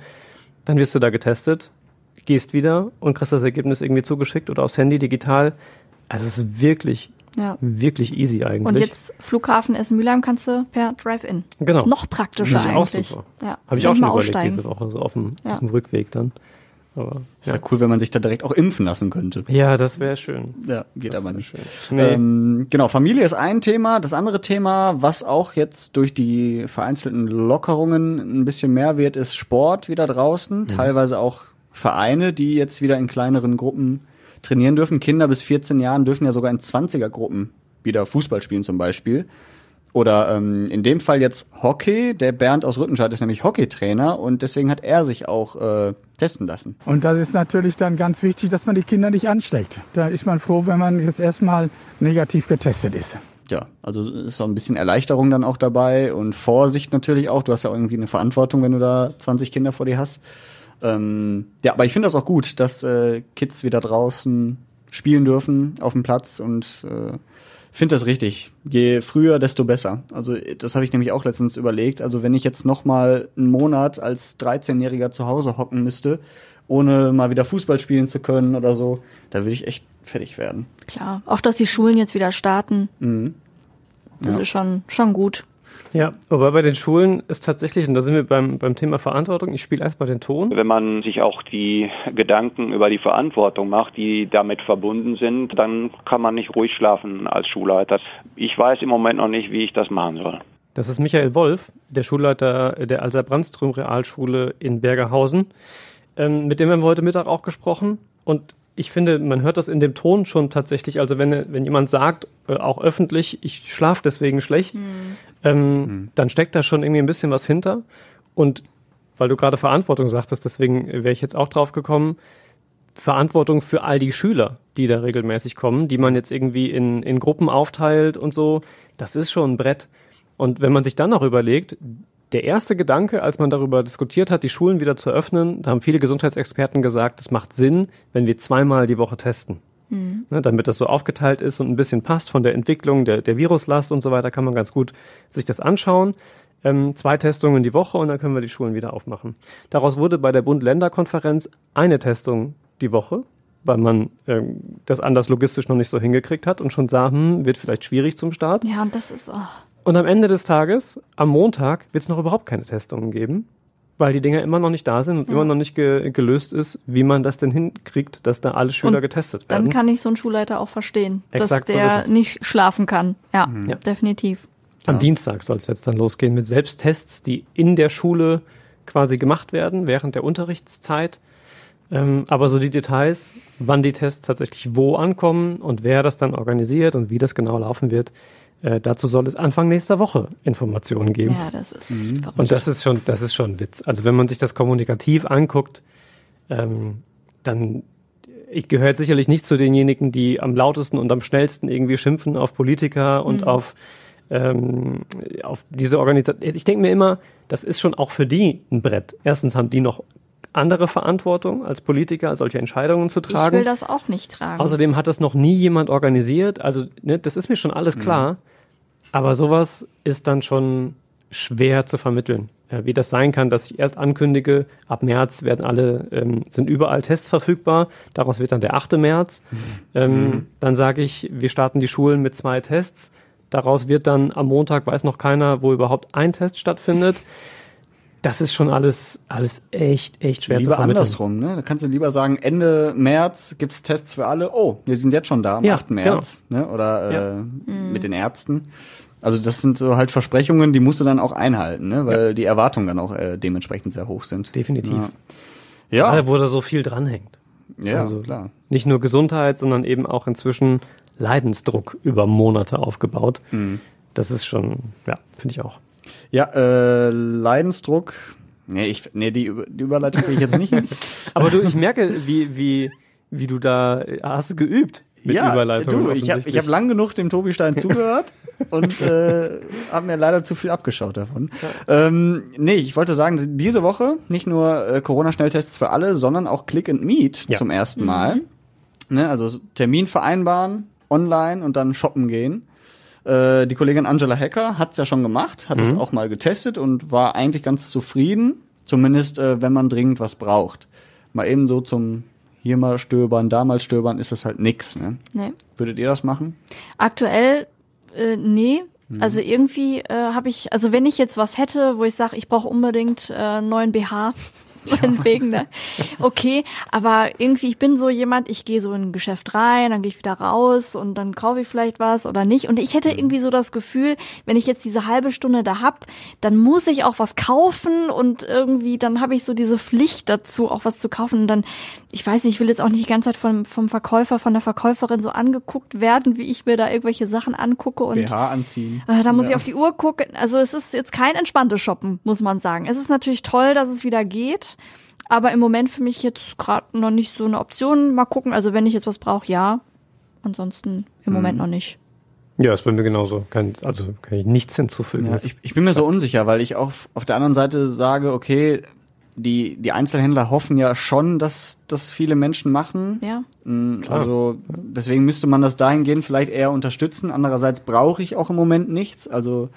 Dann wirst du da getestet, gehst wieder und kriegst das Ergebnis irgendwie zugeschickt oder aufs Handy digital. Also es ist wirklich, Ja. wirklich easy eigentlich. Und jetzt Flughafen Essen-Mülheim kannst du per Drive-In. Genau. Noch praktischer Finde ich auch eigentlich. super. Ja. Habe ich auch schon mal überlegt aussteigen. diese Woche, so auf dem, Ja. auf dem Rückweg dann. Aber, Ist ja cool, wenn man sich da direkt auch impfen lassen könnte. ja, das wäre schön. Ja, geht aber nicht. Nee. Ähm, genau, Familie ist ein Thema. Das andere Thema, was auch jetzt durch die vereinzelten Lockerungen ein bisschen mehr wird, ist Sport wieder draußen. Teilweise auch Vereine, die jetzt wieder in kleineren Gruppen trainieren dürfen. Kinder bis 14 Jahren dürfen ja sogar in 20er-Gruppen wieder Fußball spielen zum Beispiel. Oder ähm, in dem Fall jetzt Hockey. Der Bernd aus Rüttenscheid ist nämlich Hockeytrainer und deswegen hat er sich auch äh, testen lassen. Und das ist natürlich dann ganz wichtig, dass man die Kinder nicht ansteckt. Da ist man froh, wenn man jetzt erstmal negativ getestet ist. ja, also ist so ein bisschen Erleichterung dann auch dabei und Vorsicht natürlich auch. Du hast ja irgendwie eine Verantwortung, wenn du da 20 Kinder vor dir hast. Ähm, ja, aber ich finde das auch gut, dass äh, Kids wieder draußen spielen dürfen auf dem Platz und äh, finde das richtig. Je früher, desto besser. Also das habe ich nämlich auch letztens überlegt. Also wenn ich jetzt noch mal einen Monat als 13-Jähriger zu Hause hocken müsste, ohne mal wieder Fußball spielen zu können oder so, da würde ich echt fertig werden. Klar. Auch, dass die Schulen jetzt wieder starten. Mhm. Das ist schon, schon gut. Ja, aber bei den Schulen ist tatsächlich, und da sind wir beim, beim Thema Verantwortung, ich spiele erstmal den Ton. Wenn man sich auch die Gedanken über die Verantwortung macht, die damit verbunden sind, dann kann man nicht ruhig schlafen als Schulleiter. Ich weiß im Moment noch nicht, wie ich das machen soll. Das ist Michael Wolf, der Schulleiter der Alsa Brandström Realschule in Bergerhausen. Ähm, mit dem haben wir heute Mittag auch gesprochen. Und ich finde, man hört das in dem Ton schon tatsächlich. Also wenn, wenn jemand sagt, äh, auch öffentlich, ich schlafe deswegen schlecht, mhm. Ähm, mhm. dann steckt da schon irgendwie ein bisschen was hinter. Und weil du gerade Verantwortung sagtest, deswegen wäre ich jetzt auch drauf gekommen, Verantwortung für all die Schüler, die da regelmäßig kommen, die man jetzt irgendwie in, in Gruppen aufteilt und so, das ist schon ein Brett. Und wenn man sich dann noch überlegt, der erste Gedanke, als man darüber diskutiert hat, die Schulen wieder zu öffnen, da haben viele Gesundheitsexperten gesagt, es macht Sinn, wenn wir zweimal die Woche testen. Mhm. Ne, damit das so aufgeteilt ist und ein bisschen passt von der Entwicklung der, der Viruslast und so weiter, kann man ganz gut sich das anschauen. Ähm, zwei Testungen die Woche und dann können wir die Schulen wieder aufmachen. Daraus wurde bei der Bund-Länder-Konferenz eine Testung die Woche, weil man ähm, das anders logistisch noch nicht so hingekriegt hat und schon sah, hm, wird vielleicht schwierig zum Start. Ja, und das ist. Oh. Und am Ende des Tages, am Montag, wird es noch überhaupt keine Testungen geben, weil die Dinger immer noch nicht da sind und ja. immer noch nicht ge gelöst ist, wie man das denn hinkriegt, dass da alle Schüler und getestet werden. Dann kann ich so einen Schulleiter auch verstehen, Exakt dass der so nicht schlafen kann. Ja, mhm. ja. definitiv. Am ja. Dienstag soll es jetzt dann losgehen mit Selbsttests, die in der Schule quasi gemacht werden, während der Unterrichtszeit. Ähm, aber so die Details, wann die Tests tatsächlich wo ankommen und wer das dann organisiert und wie das genau laufen wird, äh, dazu soll es Anfang nächster Woche Informationen geben. Ja, das ist echt mhm. Und das ist schon, das ist schon ein Witz. Also wenn man sich das kommunikativ anguckt, ähm, dann ich gehöre sicherlich nicht zu denjenigen, die am lautesten und am schnellsten irgendwie schimpfen auf Politiker und mhm. auf ähm, auf diese Organisation. Ich denke mir immer, das ist schon auch für die ein Brett. Erstens haben die noch andere Verantwortung als Politiker, solche Entscheidungen zu tragen. Ich will das auch nicht tragen. Außerdem hat das noch nie jemand organisiert. Also, ne, das ist mir schon alles mhm. klar. Mhm. Aber sowas ist dann schon schwer zu vermitteln. Wie das sein kann, dass ich erst ankündige, ab März werden alle, ähm, sind überall Tests verfügbar. Daraus wird dann der 8. März. Mhm. Ähm, mhm. Dann sage ich, wir starten die Schulen mit zwei Tests. Daraus wird dann am Montag, weiß noch keiner, wo überhaupt ein Test stattfindet das ist schon alles, alles echt, echt schwer lieber zu vermitteln. andersrum, ne? Da kannst du lieber sagen, Ende März gibt's Tests für alle. Oh, wir sind jetzt schon da am ja, 8. März, genau. ne? Oder ja. äh, mhm. mit den Ärzten. Also das sind so halt Versprechungen, die musst du dann auch einhalten, ne? Weil ja. die Erwartungen dann auch äh, dementsprechend sehr hoch sind. Definitiv. Ja. ja. Gerade wo da so viel dranhängt. Ja, also klar. Nicht nur Gesundheit, sondern eben auch inzwischen Leidensdruck über Monate aufgebaut. Mhm. Das ist schon, ja, finde ich auch. Ja, äh, Leidensdruck. Nee, ich, nee die, die Überleitung kriege ich jetzt nicht hin. Aber du, ich merke, wie, wie, wie du da, hast du geübt? Mit ja, Überleitung du, ich habe ich hab lang genug dem Tobi Stein zugehört und äh, habe mir leider zu viel abgeschaut davon. Ja. Ähm, nee, ich wollte sagen, diese Woche nicht nur äh, Corona-Schnelltests für alle, sondern auch Click and Meet ja. zum ersten Mal. Mhm. Ne, also Termin vereinbaren, online und dann shoppen gehen. Äh, die Kollegin Angela Hacker hat es ja schon gemacht, hat mhm. es auch mal getestet und war eigentlich ganz zufrieden, zumindest äh, wenn man dringend was braucht. Mal eben so zum hier mal stöbern, da mal stöbern, ist das halt nix. Ne? Nee. Würdet ihr das machen? Aktuell äh, nee. Mhm. Also irgendwie äh, habe ich, also wenn ich jetzt was hätte, wo ich sage, ich brauche unbedingt äh, einen neuen BH, meinetwegen, ne? Okay, aber irgendwie, ich bin so jemand, ich gehe so in ein Geschäft rein, dann gehe ich wieder raus und dann kaufe ich vielleicht was oder nicht. Und ich hätte mhm. irgendwie so das Gefühl, wenn ich jetzt diese halbe Stunde da hab, dann muss ich auch was kaufen und irgendwie, dann habe ich so diese Pflicht dazu, auch was zu kaufen. Und dann, ich weiß nicht, ich will jetzt auch nicht die ganze Zeit vom, vom Verkäufer, von der Verkäuferin so angeguckt werden, wie ich mir da irgendwelche Sachen angucke und BH anziehen. Äh, da muss ja. ich auf die Uhr gucken. Also es ist jetzt kein entspanntes Shoppen, muss man sagen. Es ist natürlich toll, dass es wieder geht. Aber im Moment für mich jetzt gerade noch nicht so eine Option. Mal gucken. Also wenn ich jetzt was brauche, ja. Ansonsten im Moment mhm. noch nicht. Ja, ist bei mir genauso. Kann, also kann ich nichts hinzufügen. Ja, ich, ich bin mir so unsicher, weil ich auch auf der anderen Seite sage, okay, die, die Einzelhändler hoffen ja schon, dass das viele Menschen machen. Ja. Mm, also deswegen müsste man das dahingehend vielleicht eher unterstützen. Andererseits brauche ich auch im Moment nichts. Also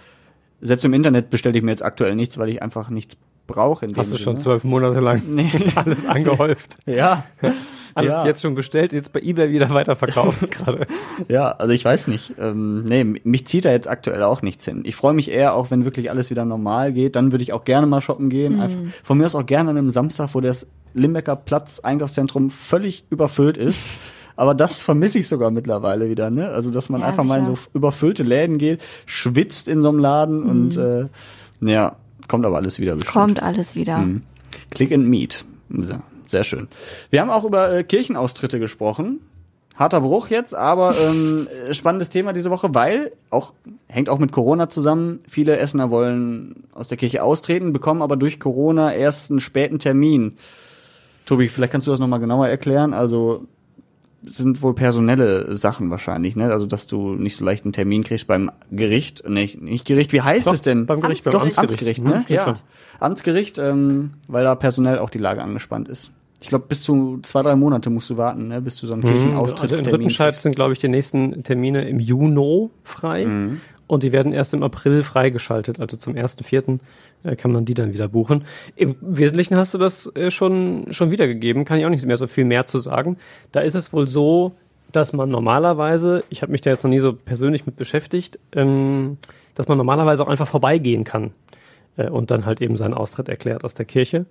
selbst im Internet bestelle ich mir jetzt aktuell nichts, weil ich einfach nichts brauche. In dem Hast du schon Sinne. zwölf Monate lang alles angehäuft. Ja. Alles ja. jetzt schon bestellt, jetzt bei eBay wieder weiterverkauft gerade. Ja, also ich weiß nicht. Ähm, nee, mich zieht da jetzt aktuell auch nichts hin. Ich freue mich eher, auch wenn wirklich alles wieder normal geht. Dann würde ich auch gerne mal shoppen gehen. Einfach, von mir aus auch gerne an einem Samstag, wo das Limbecker Platz Einkaufszentrum völlig überfüllt ist. Aber das vermisse ich sogar mittlerweile wieder, ne? Also, dass man Ja, einfach mal in so sicher. überfüllte Läden geht, schwitzt in so einem Laden und äh, ja, kommt aber alles wieder bestimmt. Kommt alles wieder. Mhm. Click and Meet. Sehr schön. Wir haben auch über äh, Kirchenaustritte gesprochen. Harter Bruch jetzt, aber ähm, äh, spannendes Thema diese Woche, weil auch hängt auch mit Corona zusammen. Viele Essener wollen aus der Kirche austreten, bekommen aber durch Corona erst einen späten Termin. Tobi, vielleicht kannst du das nochmal genauer erklären. Also sind wohl personelle Sachen wahrscheinlich, ne? Also dass du nicht so leicht einen Termin kriegst beim Gericht, nicht, nicht Gericht. Wie heißt Doch, es denn? beim Gericht, beim Doch Amtsgericht. Amtsgericht, ne? Amtsgericht Ja. Amtsgericht, ähm, weil da personell auch die Lage angespannt ist. Ich glaube, bis zu zwei, drei Monate musst du warten, ne? bis du so einen Also in Kirchenaustrittstermin Rüttenscheid kriegst. sind, glaube ich, die nächsten Termine im Juni frei. Mhm. Und die werden erst im April freigeschaltet. Also zum 1.4. äh, kann man die dann wieder buchen. Im Wesentlichen hast du das äh, schon, schon wiedergegeben. Kann ich auch nicht mehr so viel mehr zu sagen. Da ist es wohl so, dass man normalerweise, ich habe mich da jetzt noch nie so persönlich mit beschäftigt, ähm, dass man normalerweise auch einfach vorbeigehen kann äh, und dann halt eben seinen Austritt erklärt aus der Kirche.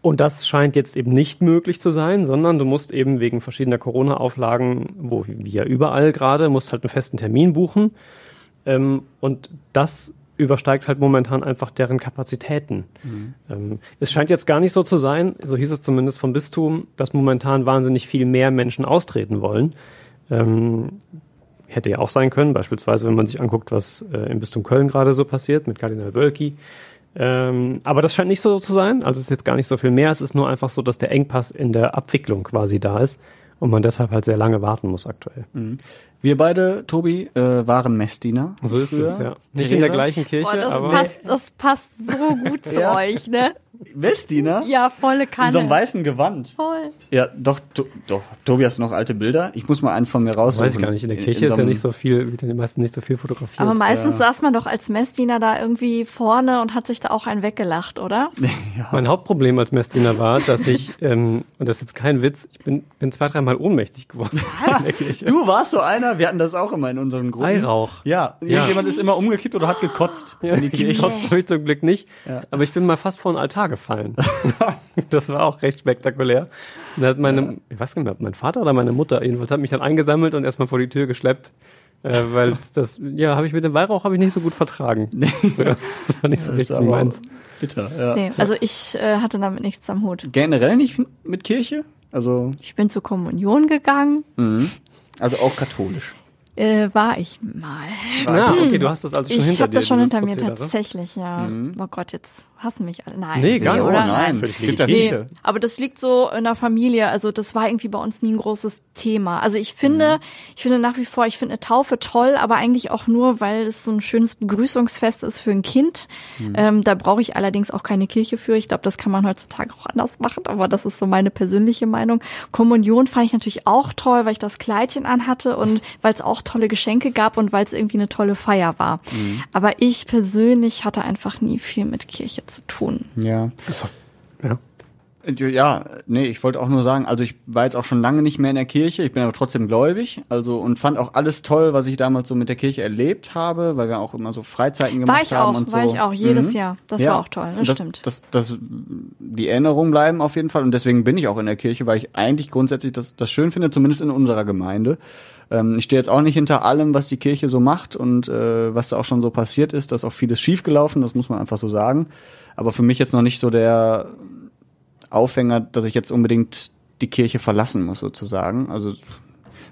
Und das scheint jetzt eben nicht möglich zu sein, sondern du musst eben wegen verschiedener Corona-Auflagen, wo wie ja überall gerade, musst halt einen festen Termin buchen. Ähm, und das übersteigt halt momentan einfach deren Kapazitäten. Ähm, es scheint jetzt gar nicht so zu sein, so hieß es zumindest vom Bistum, dass momentan wahnsinnig viel mehr Menschen austreten wollen. Ähm, hätte ja auch sein können, beispielsweise wenn man sich anguckt, was äh, im Bistum Köln gerade so passiert mit Kardinal Wölki. Ähm, aber das scheint nicht so zu sein. Also es ist jetzt gar nicht so viel mehr. Es ist nur einfach so, dass der Engpass in der Abwicklung quasi da ist und man deshalb halt sehr lange warten muss aktuell. Wir beide, Tobi, äh, waren Messdiener. So ist früher. es, ja. Nicht in der Theresa? gleichen Kirche, Boah, das aber passt, das passt so gut zu Ja. euch, ne? Messdiener? Ja, volle In so einem Kanne. weißen Gewand. Voll. Ja, doch, to, doch. Tobi, hast du noch alte Bilder? Ich muss mal eins von mir raussuchen. weiß ich gar nicht. In der Kirche in ist ja nicht so viel, wird ja die meisten nicht so viel fotografiert. Aber meistens saß man doch als Messdiener da irgendwie vorne und hat sich da auch einen weggelacht, oder? Mein Hauptproblem als Messdiener war, dass ich, ähm, und das ist jetzt kein Witz, ich bin, bin zwei, dreimal ohnmächtig geworden. In Kirche. Du warst so einer, wir hatten das auch immer in unseren Gruppen. Weihrauch. Ja, irgendjemand ist immer umgekippt oder hat gekotzt Ja, in die Kirche. Trotz habe ich zum Glück nicht. Ja. Aber ich bin mal fast vor den Altar gefallen. das war auch recht spektakulär. Und da hat meine, ich weiß nicht mehr, ob mein Vater oder meine Mutter jedenfalls hat mich dann eingesammelt und erstmal vor die Tür geschleppt. Äh, weil das, ja, habe ich mit dem Weihrauch habe ich nicht so gut vertragen. Ja, das war nicht so richtig meins. bitter, ja. Nee, also ich äh, hatte damit nichts am Hut. Generell nicht mit Kirche? Also, Ich bin zur Kommunion gegangen, mhm. Also auch katholisch. äh, war ich mal. Ja, okay, du hast das also schon Ich hinter habe dir. das schon hinter mir Prozedere. tatsächlich, ja. Oh Gott, jetzt hassen mich alle. Nein. Nee, gar nicht. oder? Oh, nein. Gibt Nee, viele. aber das liegt so in der Familie. Also das war irgendwie bei uns nie ein großes Thema. Also ich finde, ich finde nach wie vor, ich finde eine Taufe toll, aber eigentlich auch nur, weil es so ein schönes Begrüßungsfest ist für ein Kind. Ähm, da brauche ich allerdings auch keine Kirche für. Ich glaube, das kann man heutzutage auch anders machen, aber das ist so meine persönliche Meinung. Kommunion fand ich natürlich auch toll, weil ich das Kleidchen anhatte und weil es auch tolle Geschenke gab und weil es irgendwie eine tolle Feier war. Aber ich persönlich hatte einfach nie viel mit Kirche zu tun. Ja. Ja. Ja, nee, ich wollte auch nur sagen, also ich war jetzt auch schon lange nicht mehr in der Kirche, ich bin aber trotzdem gläubig, also und fand auch alles toll, was ich damals so mit der Kirche erlebt habe, weil wir auch immer so Freizeiten gemacht War ich haben auch, und so. war ich auch, jedes Mhm. Jahr. Das Ja. war auch toll, das, das stimmt. Das, das, die Erinnerungen bleiben auf jeden Fall und deswegen bin ich auch in der Kirche, weil ich eigentlich grundsätzlich das, das schön finde, zumindest in unserer Gemeinde. Ähm, ich stehe jetzt auch nicht hinter allem, was die Kirche so macht und äh, was da auch schon so passiert ist. Da ist auch vieles schiefgelaufen, das muss man einfach so sagen. Aber für mich jetzt noch nicht so der Aufhänger, dass ich jetzt unbedingt die Kirche verlassen muss, sozusagen. Also,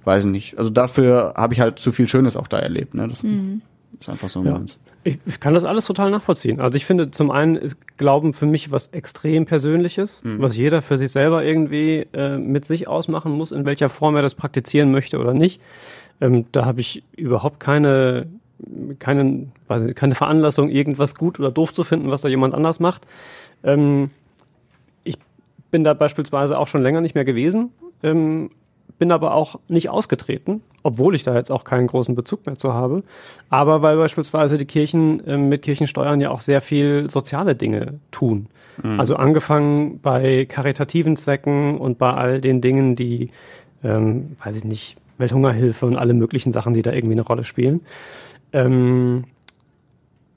weiß ich nicht. Also dafür habe ich halt zu viel Schönes auch da erlebt. Ne? Das ist einfach so Ja. meins. Ich, ich kann das alles total nachvollziehen. Also ich finde, zum einen ist Glauben für mich was extrem Persönliches, was jeder für sich selber irgendwie äh, mit sich ausmachen muss, in welcher Form er das praktizieren möchte oder nicht. Ähm, da habe ich überhaupt keine, keine, weiß nicht, keine Veranlassung, irgendwas gut oder doof zu finden, was da jemand anders macht. Ähm, ich bin da beispielsweise auch schon länger nicht mehr gewesen. Ähm, bin aber auch nicht ausgetreten, obwohl ich da jetzt auch keinen großen Bezug mehr zu habe. Aber weil beispielsweise die Kirchen äh, mit Kirchensteuern ja auch sehr viel soziale Dinge tun. Mhm. Also angefangen bei karitativen Zwecken und bei all den Dingen, die, ähm, weiß ich nicht, Welthungerhilfe und alle möglichen Sachen, die da irgendwie eine Rolle spielen. Ähm,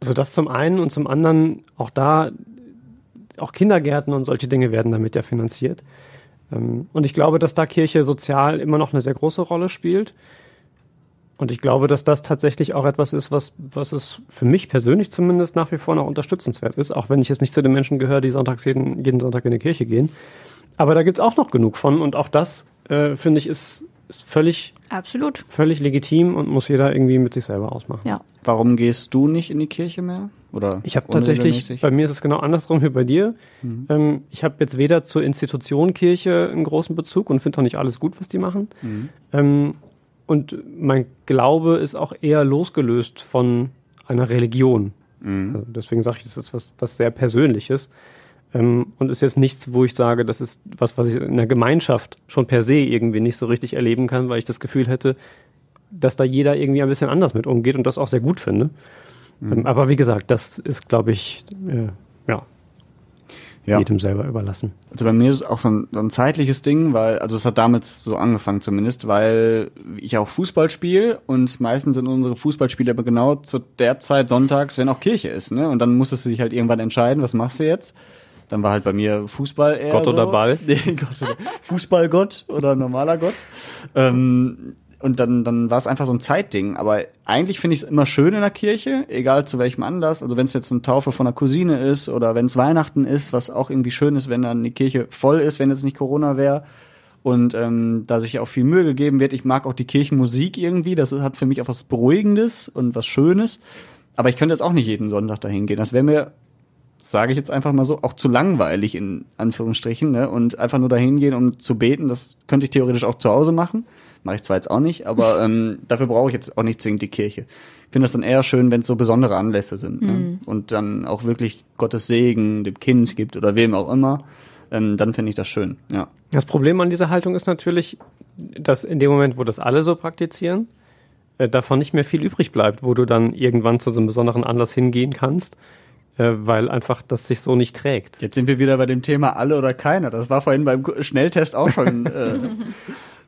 so das zum einen und zum anderen auch da, auch Kindergärten und solche Dinge werden damit ja finanziert. Ähm, und ich glaube, dass da Kirche sozial immer noch eine sehr große Rolle spielt. Und ich glaube, dass das tatsächlich auch etwas ist, was, was es für mich persönlich zumindest nach wie vor noch unterstützenswert ist, auch wenn ich jetzt nicht zu den Menschen gehöre, die sonntags jeden, jeden Sonntag in die Kirche gehen. Aber da gibt's auch noch genug von und auch das, äh, finde ich, ist, ist völlig, Absolut. völlig legitim und muss jeder irgendwie mit sich selber ausmachen. Ja. Warum gehst du nicht in die Kirche mehr? Oder Ich habe tatsächlich, bei mir ist es genau andersrum wie bei dir. Mhm. Ähm, ich habe jetzt weder zur Institution Kirche einen großen Bezug und finde auch nicht alles gut, was die machen. Mhm. Ähm, und mein Glaube ist auch eher losgelöst von einer Religion. Mhm. Also deswegen sage ich, das ist was, was sehr Persönliches. Ähm, und ist jetzt nichts, wo ich sage, das ist was, was ich in der Gemeinschaft schon per se irgendwie nicht so richtig erleben kann, weil ich das Gefühl hätte, dass da jeder irgendwie ein bisschen anders mit umgeht und das auch sehr gut finde. Mhm. Ähm, aber wie gesagt, das ist, glaube ich, äh, ja, Ja. jedem selber überlassen. Also bei mir ist es auch so ein, so ein zeitliches Ding, weil, also es hat damals so angefangen zumindest, weil ich auch Fußball spiele und meistens sind unsere Fußballspiele aber genau zu der Zeit sonntags, wenn auch Kirche ist, ne? Und dann musstest du dich halt irgendwann entscheiden, was machst du jetzt? Dann war halt bei mir Fußball eher Gott so. oder Ball? Nee, Gott oder Fußballgott oder normaler Gott. Ähm, und dann, dann war es einfach so ein Zeitding. Aber eigentlich finde ich es immer schön in der Kirche, egal zu welchem Anlass. Also wenn es jetzt eine Taufe von einer Cousine ist oder wenn es Weihnachten ist, was auch irgendwie schön ist, wenn dann die Kirche voll ist, wenn jetzt nicht Corona wäre. Und ähm, da sich auch viel Mühe gegeben wird. Ich mag auch die Kirchenmusik irgendwie. Das hat für mich auch was Beruhigendes und was Schönes. Aber ich könnte jetzt auch nicht jeden Sonntag dahin gehen. Das wäre mir sage ich jetzt einfach mal so, auch zu langweilig in Anführungsstrichen, ne? Und einfach nur dahin gehen, um zu beten, das könnte ich theoretisch auch zu Hause machen. Mache ich zwar jetzt auch nicht, aber ähm, dafür brauche ich jetzt auch nicht zwingend die Kirche. Ich finde das dann eher schön, wenn es so besondere Anlässe sind ne? Mhm. und dann auch wirklich Gottes Segen dem Kind gibt oder wem auch immer. Ähm, dann finde ich das schön, ja. Das Problem an dieser Haltung ist natürlich, dass in dem Moment, wo das alle so praktizieren, äh, davon nicht mehr viel übrig bleibt, wo du dann irgendwann zu so einem besonderen Anlass hingehen kannst, weil einfach das sich so nicht trägt. Jetzt sind wir wieder bei dem Thema alle oder keiner. Das war vorhin beim Schnelltest auch schon. Äh,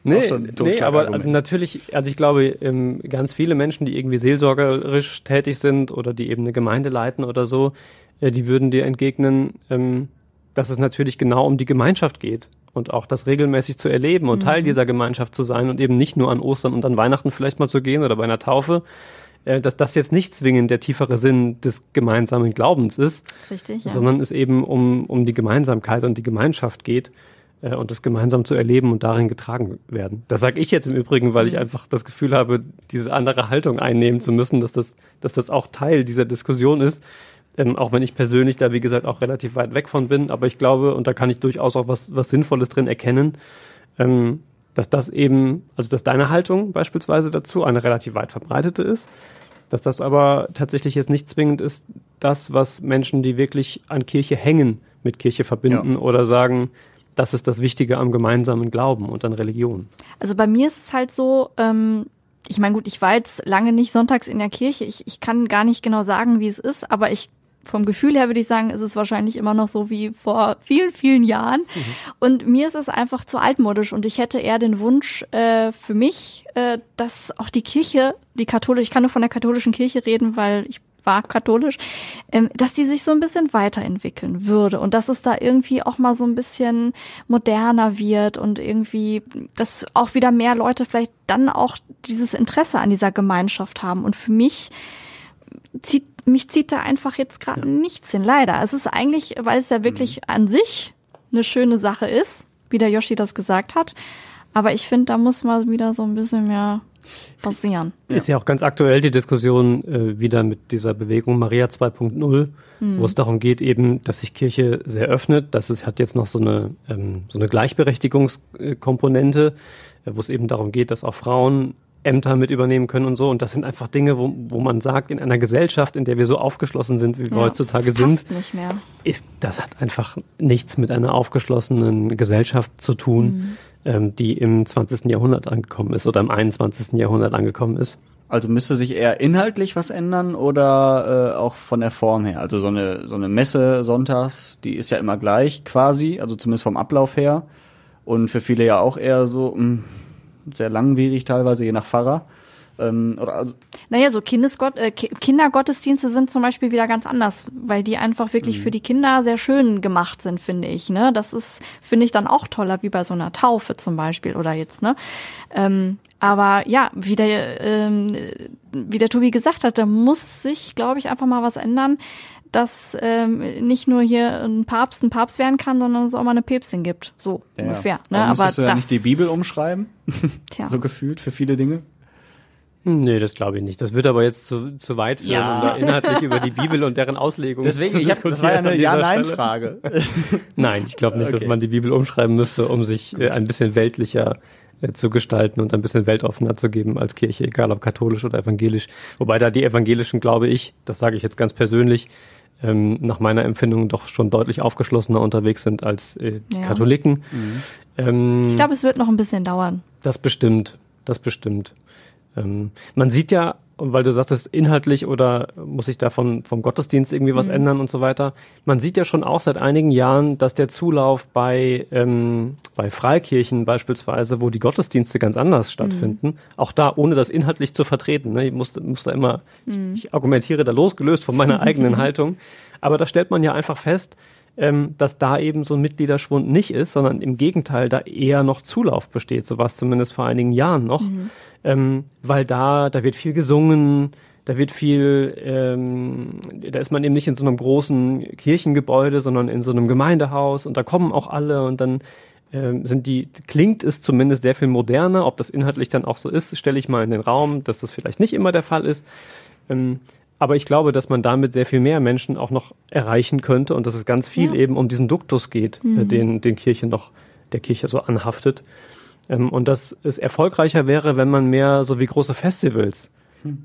Nee, Auch schon ein nee aber also natürlich, also ich glaube, ähm, ganz viele Menschen, die irgendwie seelsorgerisch tätig sind oder die eben eine Gemeinde leiten oder so, äh, die würden dir entgegnen, ähm, dass es natürlich genau um die Gemeinschaft geht und auch das regelmäßig zu erleben und Mhm. Teil dieser Gemeinschaft zu sein und eben nicht nur an Ostern und an Weihnachten vielleicht mal zu gehen oder bei einer Taufe, äh, dass das jetzt nicht zwingend der tiefere Sinn des gemeinsamen Glaubens ist, Richtig, ja. sondern es eben um, um die Gemeinsamkeit und die Gemeinschaft geht äh, und das gemeinsam zu erleben und darin getragen werden. Das sage ich jetzt im Übrigen, weil Mhm. ich einfach das Gefühl habe, diese andere Haltung einnehmen zu müssen, dass das, dass das auch Teil dieser Diskussion ist. Ähm, auch wenn ich persönlich da, wie gesagt, auch relativ weit weg von bin, aber ich glaube, und da kann ich durchaus auch was, was Sinnvolles drin erkennen, ähm, dass das eben, also dass deine Haltung beispielsweise dazu eine relativ weit verbreitete ist, dass das aber tatsächlich jetzt nicht zwingend ist, das, was Menschen, die wirklich an Kirche hängen, mit Kirche verbinden Ja. oder sagen, das ist das Wichtige am gemeinsamen Glauben und an Religion. Also bei mir ist es halt so, ähm, ich meine, gut, ich war jetzt lange nicht sonntags in der Kirche. Ich, ich kann gar nicht genau sagen, wie es ist, aber ich vom Gefühl her würde ich sagen, ist es wahrscheinlich immer noch so wie vor vielen, vielen Jahren. Und mir ist es einfach zu altmodisch und ich hätte eher den Wunsch äh, für mich, äh, dass auch die Kirche, die katholische, ich kann nur von der katholischen Kirche reden, weil ich war katholisch, ähm, dass die sich so ein bisschen weiterentwickeln würde und dass es da irgendwie auch mal so ein bisschen moderner wird und irgendwie, dass auch wieder mehr Leute vielleicht dann auch dieses Interesse an dieser Gemeinschaft haben. Und für mich zieht, mich zieht da einfach jetzt gerade nichts hin. Leider. Es ist eigentlich, weil es ja wirklich an sich eine schöne Sache ist, wie der Yoshi das gesagt hat. Aber ich finde, da muss mal wieder so ein bisschen mehr passieren. Ist ja auch ganz aktuell die Diskussion äh, wieder mit dieser Bewegung Maria 2.0, Mhm. wo es darum geht eben, dass sich Kirche sehr öffnet, dass es hat jetzt noch so eine, ähm, so eine Gleichberechtigungskomponente, äh, wo es eben darum geht, dass auch Frauen Ämter mit übernehmen können und so. Und das sind einfach Dinge, wo, wo man sagt, in einer Gesellschaft, in der wir so aufgeschlossen sind, wie wir Ja, heutzutage das sind, nicht mehr. ist, das hat einfach nichts mit einer aufgeschlossenen Gesellschaft zu tun. ähm, die im 20. Jahrhundert angekommen ist oder im 21. Jahrhundert angekommen ist. Also müsste sich eher inhaltlich was ändern oder äh, auch von der Form her? Also so eine, so eine Messe sonntags, die ist ja immer gleich quasi, also zumindest vom Ablauf her. Und für viele ja auch eher so mh, sehr langwierig teilweise, je nach Pfarrer. Ähm, oder also, Naja, so Kindesgott, äh, Ki- Kindergottesdienste sind zum Beispiel wieder ganz anders, weil die einfach wirklich für die Kinder sehr schön gemacht sind, finde ich. Ne? Das ist, finde ich, dann auch toller, wie bei so einer Taufe zum Beispiel oder jetzt, ne? Ähm, aber ja, wie der, ähm, wie der Tobi gesagt hat, da muss sich, glaube ich, einfach mal was ändern, dass ähm, nicht nur hier ein Papst ein Papst werden kann, sondern es auch mal eine Päpstin gibt. So ja. ungefähr. Ne? Aber Aber du ja das, nicht die Bibel umschreiben? Tja. so gefühlt für viele Dinge? Nee, das glaube ich nicht. Das wird aber jetzt zu, zu weit führen, Ja. um da inhaltlich über die Bibel und deren Auslegung Deswegen, zu ich hab, das war ja diskutieren eine. Ja-Nein-Frage. Nein, ich glaube nicht, Okay. dass man die Bibel umschreiben müsste, um sich äh, ein bisschen weltlicher äh, zu gestalten und ein bisschen weltoffener zu geben als Kirche, egal ob katholisch oder evangelisch. Wobei da die Evangelischen, glaube ich, das sage ich jetzt ganz persönlich, ähm, nach meiner Empfindung doch schon deutlich aufgeschlossener unterwegs sind als äh, die Ja. Katholiken. Ähm, ich glaube, es wird noch ein bisschen dauern. das bestimmt, das bestimmt. Ähm, man sieht ja, weil du sagtest, inhaltlich oder muss sich davon vom Gottesdienst irgendwie was ändern und so weiter. Man sieht ja schon auch seit einigen Jahren, dass der Zulauf bei, ähm, bei Freikirchen beispielsweise, wo die Gottesdienste ganz anders stattfinden, auch da, ohne das inhaltlich zu vertreten. Ne? Ich muss, muss da immer, ich, ich argumentiere da losgelöst von meiner eigenen Haltung. Aber da stellt man ja einfach fest, ähm, dass da eben so ein Mitgliederschwund nicht ist, sondern im Gegenteil da eher noch Zulauf besteht. So war es zumindest vor einigen Jahren noch, ähm, weil da da wird viel gesungen, da wird viel, ähm, da ist man eben nicht in so einem großen Kirchengebäude, sondern in so einem Gemeindehaus und da kommen auch alle und dann ähm, sind die, klingt es zumindest sehr viel moderner. Ob das inhaltlich dann auch so ist, stelle ich mal in den Raum, dass das vielleicht nicht immer der Fall ist. Ähm, aber ich glaube, dass man damit sehr viel mehr Menschen auch noch erreichen könnte und dass es ganz viel Ja. eben um diesen Duktus geht, äh, den, den Kirche noch, der Kirche so anhaftet. Ähm, und dass es erfolgreicher wäre, wenn man mehr so wie große Festivals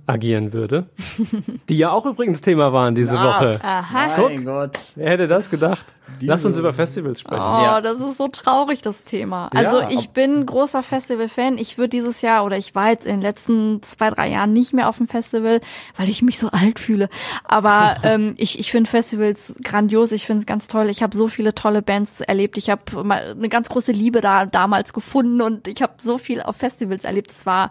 agieren würde. Die ja auch übrigens Thema waren diese Woche. Aha. Mein Gott. Wer hätte das gedacht? Diese- Lass uns über Festivals sprechen. Oh, Ja. das ist so traurig, das Thema. Also Ja, ich bin großer Festival-Fan. Ich würde dieses Jahr oder ich war jetzt in den letzten zwei, drei Jahren nicht mehr auf dem Festival, weil ich mich so alt fühle. Aber ähm, ich, ich finde Festivals grandios. Ich finde es ganz toll. Ich habe so viele tolle Bands erlebt. Ich habe mal eine ganz große Liebe da damals gefunden und ich habe so viel auf Festivals erlebt. Es war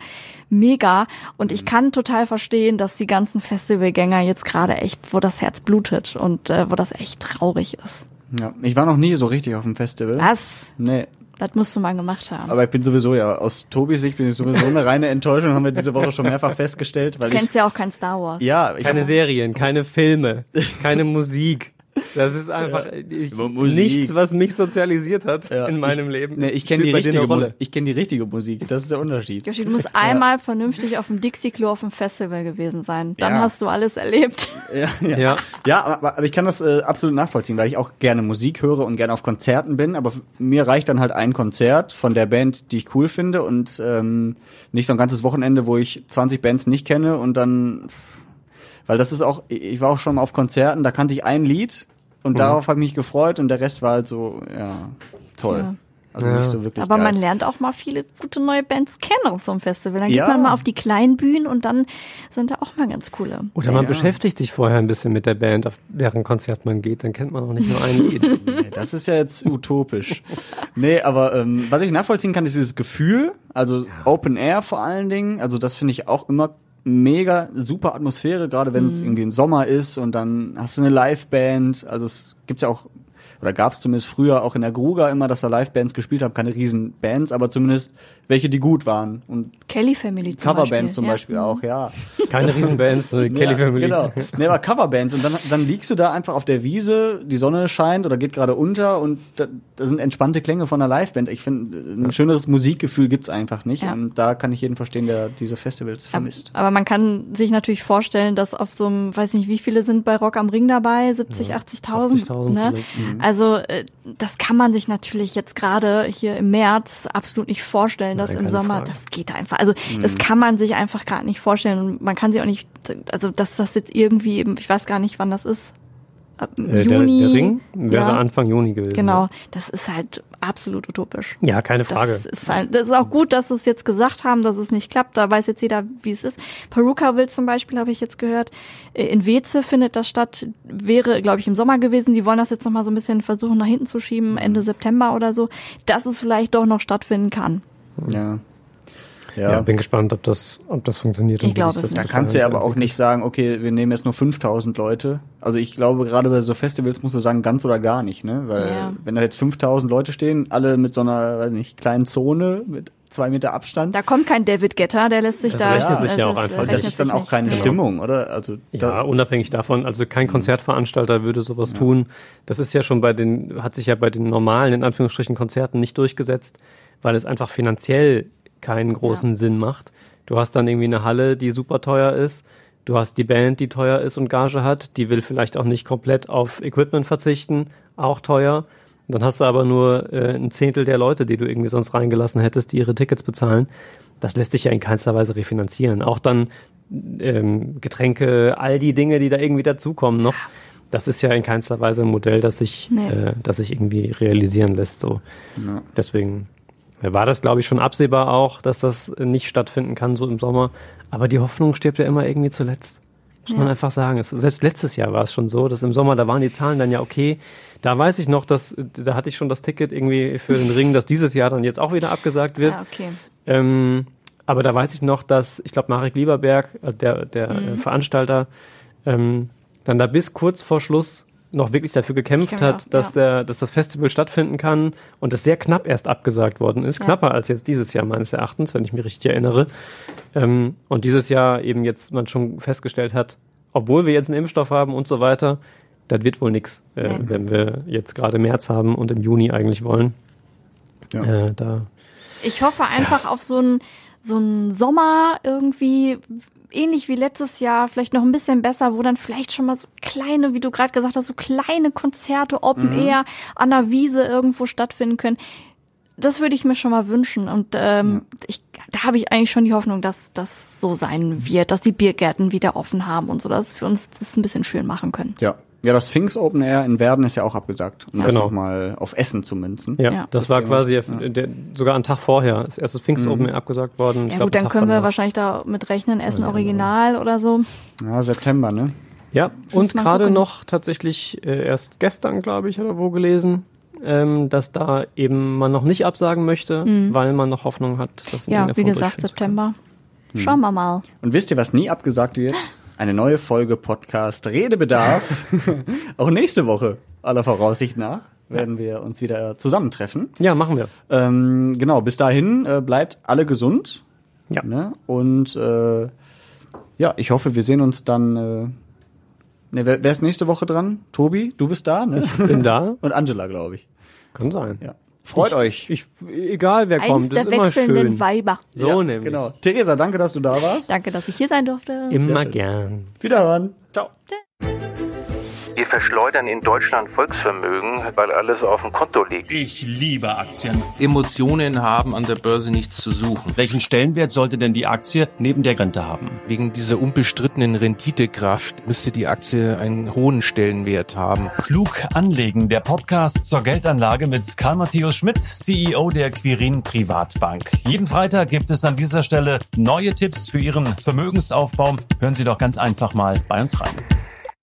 mega. Und ich kann total verstehen, dass die ganzen Festivalgänger jetzt gerade echt, wo das Herz blutet und äh, wo das echt traurig ist. Ja, ich war noch nie so richtig auf dem Festival. Was? Nee, Das musst du mal gemacht haben. aber ich bin sowieso, ja, aus Tobis Sicht bin ich sowieso eine reine Enttäuschung, haben wir diese Woche schon mehrfach festgestellt, weil Du ich, kennst ja auch kein Star Wars. ja, ich Keine Serien, keine Filme, keine Musik. Das ist einfach ich, Über Musik. nichts, was mich sozialisiert hat Ja, in meinem ich, Leben. Es ich kenne die richtige Rolle. Ich kenne die richtige Musik. Das ist der Unterschied. Joshi, du musst einmal vernünftig auf dem Dixie-Klo auf dem Festival gewesen sein. Dann Ja. hast du alles erlebt. Ja, ja. Ja. ja aber, aber ich kann das äh, absolut nachvollziehen, weil ich auch gerne Musik höre und gerne auf Konzerten bin. Aber mir reicht dann halt ein Konzert von der Band, die ich cool finde und ähm, nicht so ein ganzes Wochenende, wo ich 20 Bands nicht kenne und dann, weil das ist auch, ich war auch schon mal auf Konzerten, da kannte ich ein Lied und darauf habe ich mich gefreut und der Rest war halt so, ja, toll. Tja. Also Ja. nicht so wirklich Aber geil. man lernt auch mal viele gute neue Bands kennen auf so einem Festival. Dann Ja. geht man mal auf die kleinen Bühnen und dann sind da auch mal ganz coole. Oder man Ja. beschäftigt sich vorher ein bisschen mit der Band, auf deren Konzert man geht, dann kennt man auch nicht nur ein Lied. Nee, das ist ja jetzt utopisch. Nee, aber ähm, was ich nachvollziehen kann, ist dieses Gefühl, also Open Air vor allen Dingen, also das finde ich auch immer mega super Atmosphäre, gerade wenn es irgendwie ein Sommer ist und dann hast du eine Liveband, also es gibt's ja auch oder gab es zumindest früher auch in der Gruga immer, dass da Livebands gespielt haben, keine riesen Bands, aber zumindest welche, die gut waren und Kelly Family zum Coverbands zum ja. Beispiel auch, ja. Keine Riesenbands, so Kelly ja, Family. Genau. Nee, aber Coverbands. Und dann, dann liegst du da einfach auf der Wiese, die Sonne scheint oder geht gerade unter und da, da sind entspannte Klänge von einer Liveband. Ich finde, ein schöneres Musikgefühl gibt's einfach nicht. Ja. Und da kann ich jeden verstehen, der diese Festivals vermisst. Aber man kann sich natürlich vorstellen, dass auf so einem, weiß nicht, wie viele sind bei Rock am Ring dabei? 70, 80.000? 80.000 Ne? zuletzt, mhm. Also äh, das kann man sich natürlich jetzt gerade hier im März absolut nicht vorstellen, Nein, im Sommer, Frage. das geht einfach. Also das kann man sich einfach gar nicht vorstellen. Und man kann sich auch nicht, also dass das jetzt irgendwie eben, ich weiß gar nicht, wann das ist. ab Äh, Juni. Der, der Ring wäre ja, Anfang Juni gewesen. Genau, das ist halt absolut utopisch. Ja, keine Frage. Das ist, halt, das ist auch gut, dass sie es jetzt gesagt haben, dass es nicht klappt. Da weiß jetzt jeder, wie es ist. Peruka will zum Beispiel, habe ich jetzt gehört, äh, in Weze findet das statt. Wäre, glaube ich, im Sommer gewesen. Die wollen das jetzt noch mal so ein bisschen versuchen, nach hinten zu schieben, Ende September oder so, dass es vielleicht doch noch stattfinden kann. Ja. Ja. bin gespannt, ob das, ob das funktioniert. Ich glaube. Da kannst du ja aber auch nicht sagen, okay, wir nehmen jetzt nur 5000 Leute. Also ich glaube, gerade bei so Festivals musst du sagen, ganz oder gar nicht, ne? Weil Ja. wenn da jetzt 5000 Leute stehen, alle mit so einer, weiß nicht, kleinen Zone mit zwei Meter Abstand, Da kommt kein David Getter, der lässt sich Das da. rechnet sich ja das, auch äh, einfach. das ist dann auch keine Genau. Stimmung, oder? Also Ja, da, unabhängig davon, also kein Konzertveranstalter würde sowas tun. Das ist ja schon bei den, hat sich ja bei den normalen, in Anführungsstrichen, Konzerten nicht durchgesetzt, weil es einfach finanziell keinen großen Sinn macht. Du hast dann irgendwie eine Halle, die super teuer ist. Du hast die Band, die teuer ist und Gage hat. Die will vielleicht auch nicht komplett auf Equipment verzichten, auch teuer. Dann hast du aber nur äh, ein Zehntel der Leute, die du irgendwie sonst reingelassen hättest, die ihre Tickets bezahlen. Das lässt sich ja in keinster Weise refinanzieren. Auch dann ähm, Getränke, all die Dinge, die da irgendwie dazukommen noch. Das ist ja in keinster Weise ein Modell, das sich, Nee. äh, das sich irgendwie realisieren lässt. So. Deswegen war das, glaube ich, schon absehbar auch, dass das nicht stattfinden kann, so im Sommer. Aber die Hoffnung stirbt ja immer irgendwie zuletzt. Muss man Ja. einfach sagen. Es, selbst letztes Jahr war es schon so, dass im Sommer, da waren die Zahlen dann ja okay. Da weiß ich noch, dass, da hatte ich schon das Ticket irgendwie für den Ring, dass dieses Jahr dann jetzt auch wieder abgesagt wird. Ja, okay. Ähm, aber da weiß ich noch, dass, ich glaube, Marek Lieberberg, äh, der, der äh, Veranstalter, ähm, dann da bis kurz vor Schluss noch wirklich dafür gekämpft mir hat, auch- dass, der, dass das Festival stattfinden kann und das sehr knapp erst abgesagt worden ist. Ja. Knapper als jetzt dieses Jahr meines Erachtens, wenn ich mich richtig erinnere. Ähm, und dieses Jahr eben jetzt man schon festgestellt hat, obwohl wir jetzt einen Impfstoff haben und so weiter, das wird wohl nichts, äh, Nee. wenn wir jetzt gerade März haben und im Juni eigentlich wollen. Ja. Äh, da Ich hoffe einfach auf so einen so einen Sommer irgendwie ähnlich wie letztes Jahr, vielleicht noch ein bisschen besser, wo dann vielleicht schon mal so kleine, wie du gerade gesagt hast, so kleine Konzerte Open Air an der Wiese irgendwo stattfinden können. Das würde ich mir schon mal wünschen und ähm, ich, da habe ich eigentlich schon die Hoffnung, dass das so sein wird, dass die Biergärten wieder offen haben und so, dass wir uns das ein bisschen schön machen können. ja. Ja, das Sphinx Open Air in Werden ist ja auch abgesagt. Um das Genau. nochmal auf Essen zu münzen. Ja, Ja. das, Das war quasi der, der, sogar einen Tag vorher. Das erste Pfingst Open Air abgesagt worden. Ich Ja glaub, gut, dann einen Tag können wir wahrscheinlich da mit rechnen, Essen Original oder so. Ja, September, ne? Ja, und gerade noch tatsächlich äh, erst gestern, glaube ich, oder wo gelesen, ähm, dass da eben man noch nicht absagen möchte, weil man noch Hoffnung hat, dass Mhm. Ja, wie gesagt, durchführen zu können. September. Schauen wir mal. Und wisst ihr, was nie abgesagt wird? Eine neue Folge Podcast Redebedarf. auch nächste Woche, aller Voraussicht nach, werden wir uns wieder zusammentreffen. Ja, machen wir. Ähm, genau, bis dahin äh, bleibt alle gesund. Ja. Ne? Und äh, ja, ich hoffe, wir sehen uns dann. Äh, ne, wer, wer ist nächste Woche dran? Tobi, du bist da, ne? Bin da. Und Angela, glaube ich. Kann sein. Ja. Freut euch. Ich, egal wer Eins kommt, der ist immer wechselnden schön. Weiber. So ja, nämlich. Genau. Theresa, danke, dass du da warst. Danke, dass ich hier sein durfte. Immer gern. Wiederhören. Ciao. Wir verschleudern in Deutschland Volksvermögen, weil alles auf dem Konto liegt. Ich liebe Aktien. Emotionen haben an der Börse nichts zu suchen. Welchen Stellenwert sollte denn die Aktie neben der Rente haben? Wegen dieser unbestrittenen Renditekraft müsste die Aktie einen hohen Stellenwert haben. Klug anlegen, der Podcast zur Geldanlage mit Karl Matthäus Schmidt, CEO der Quirin Privatbank. Jeden Freitag gibt es an dieser Stelle neue Tipps für Ihren Vermögensaufbau. Hören Sie doch ganz einfach mal bei uns rein.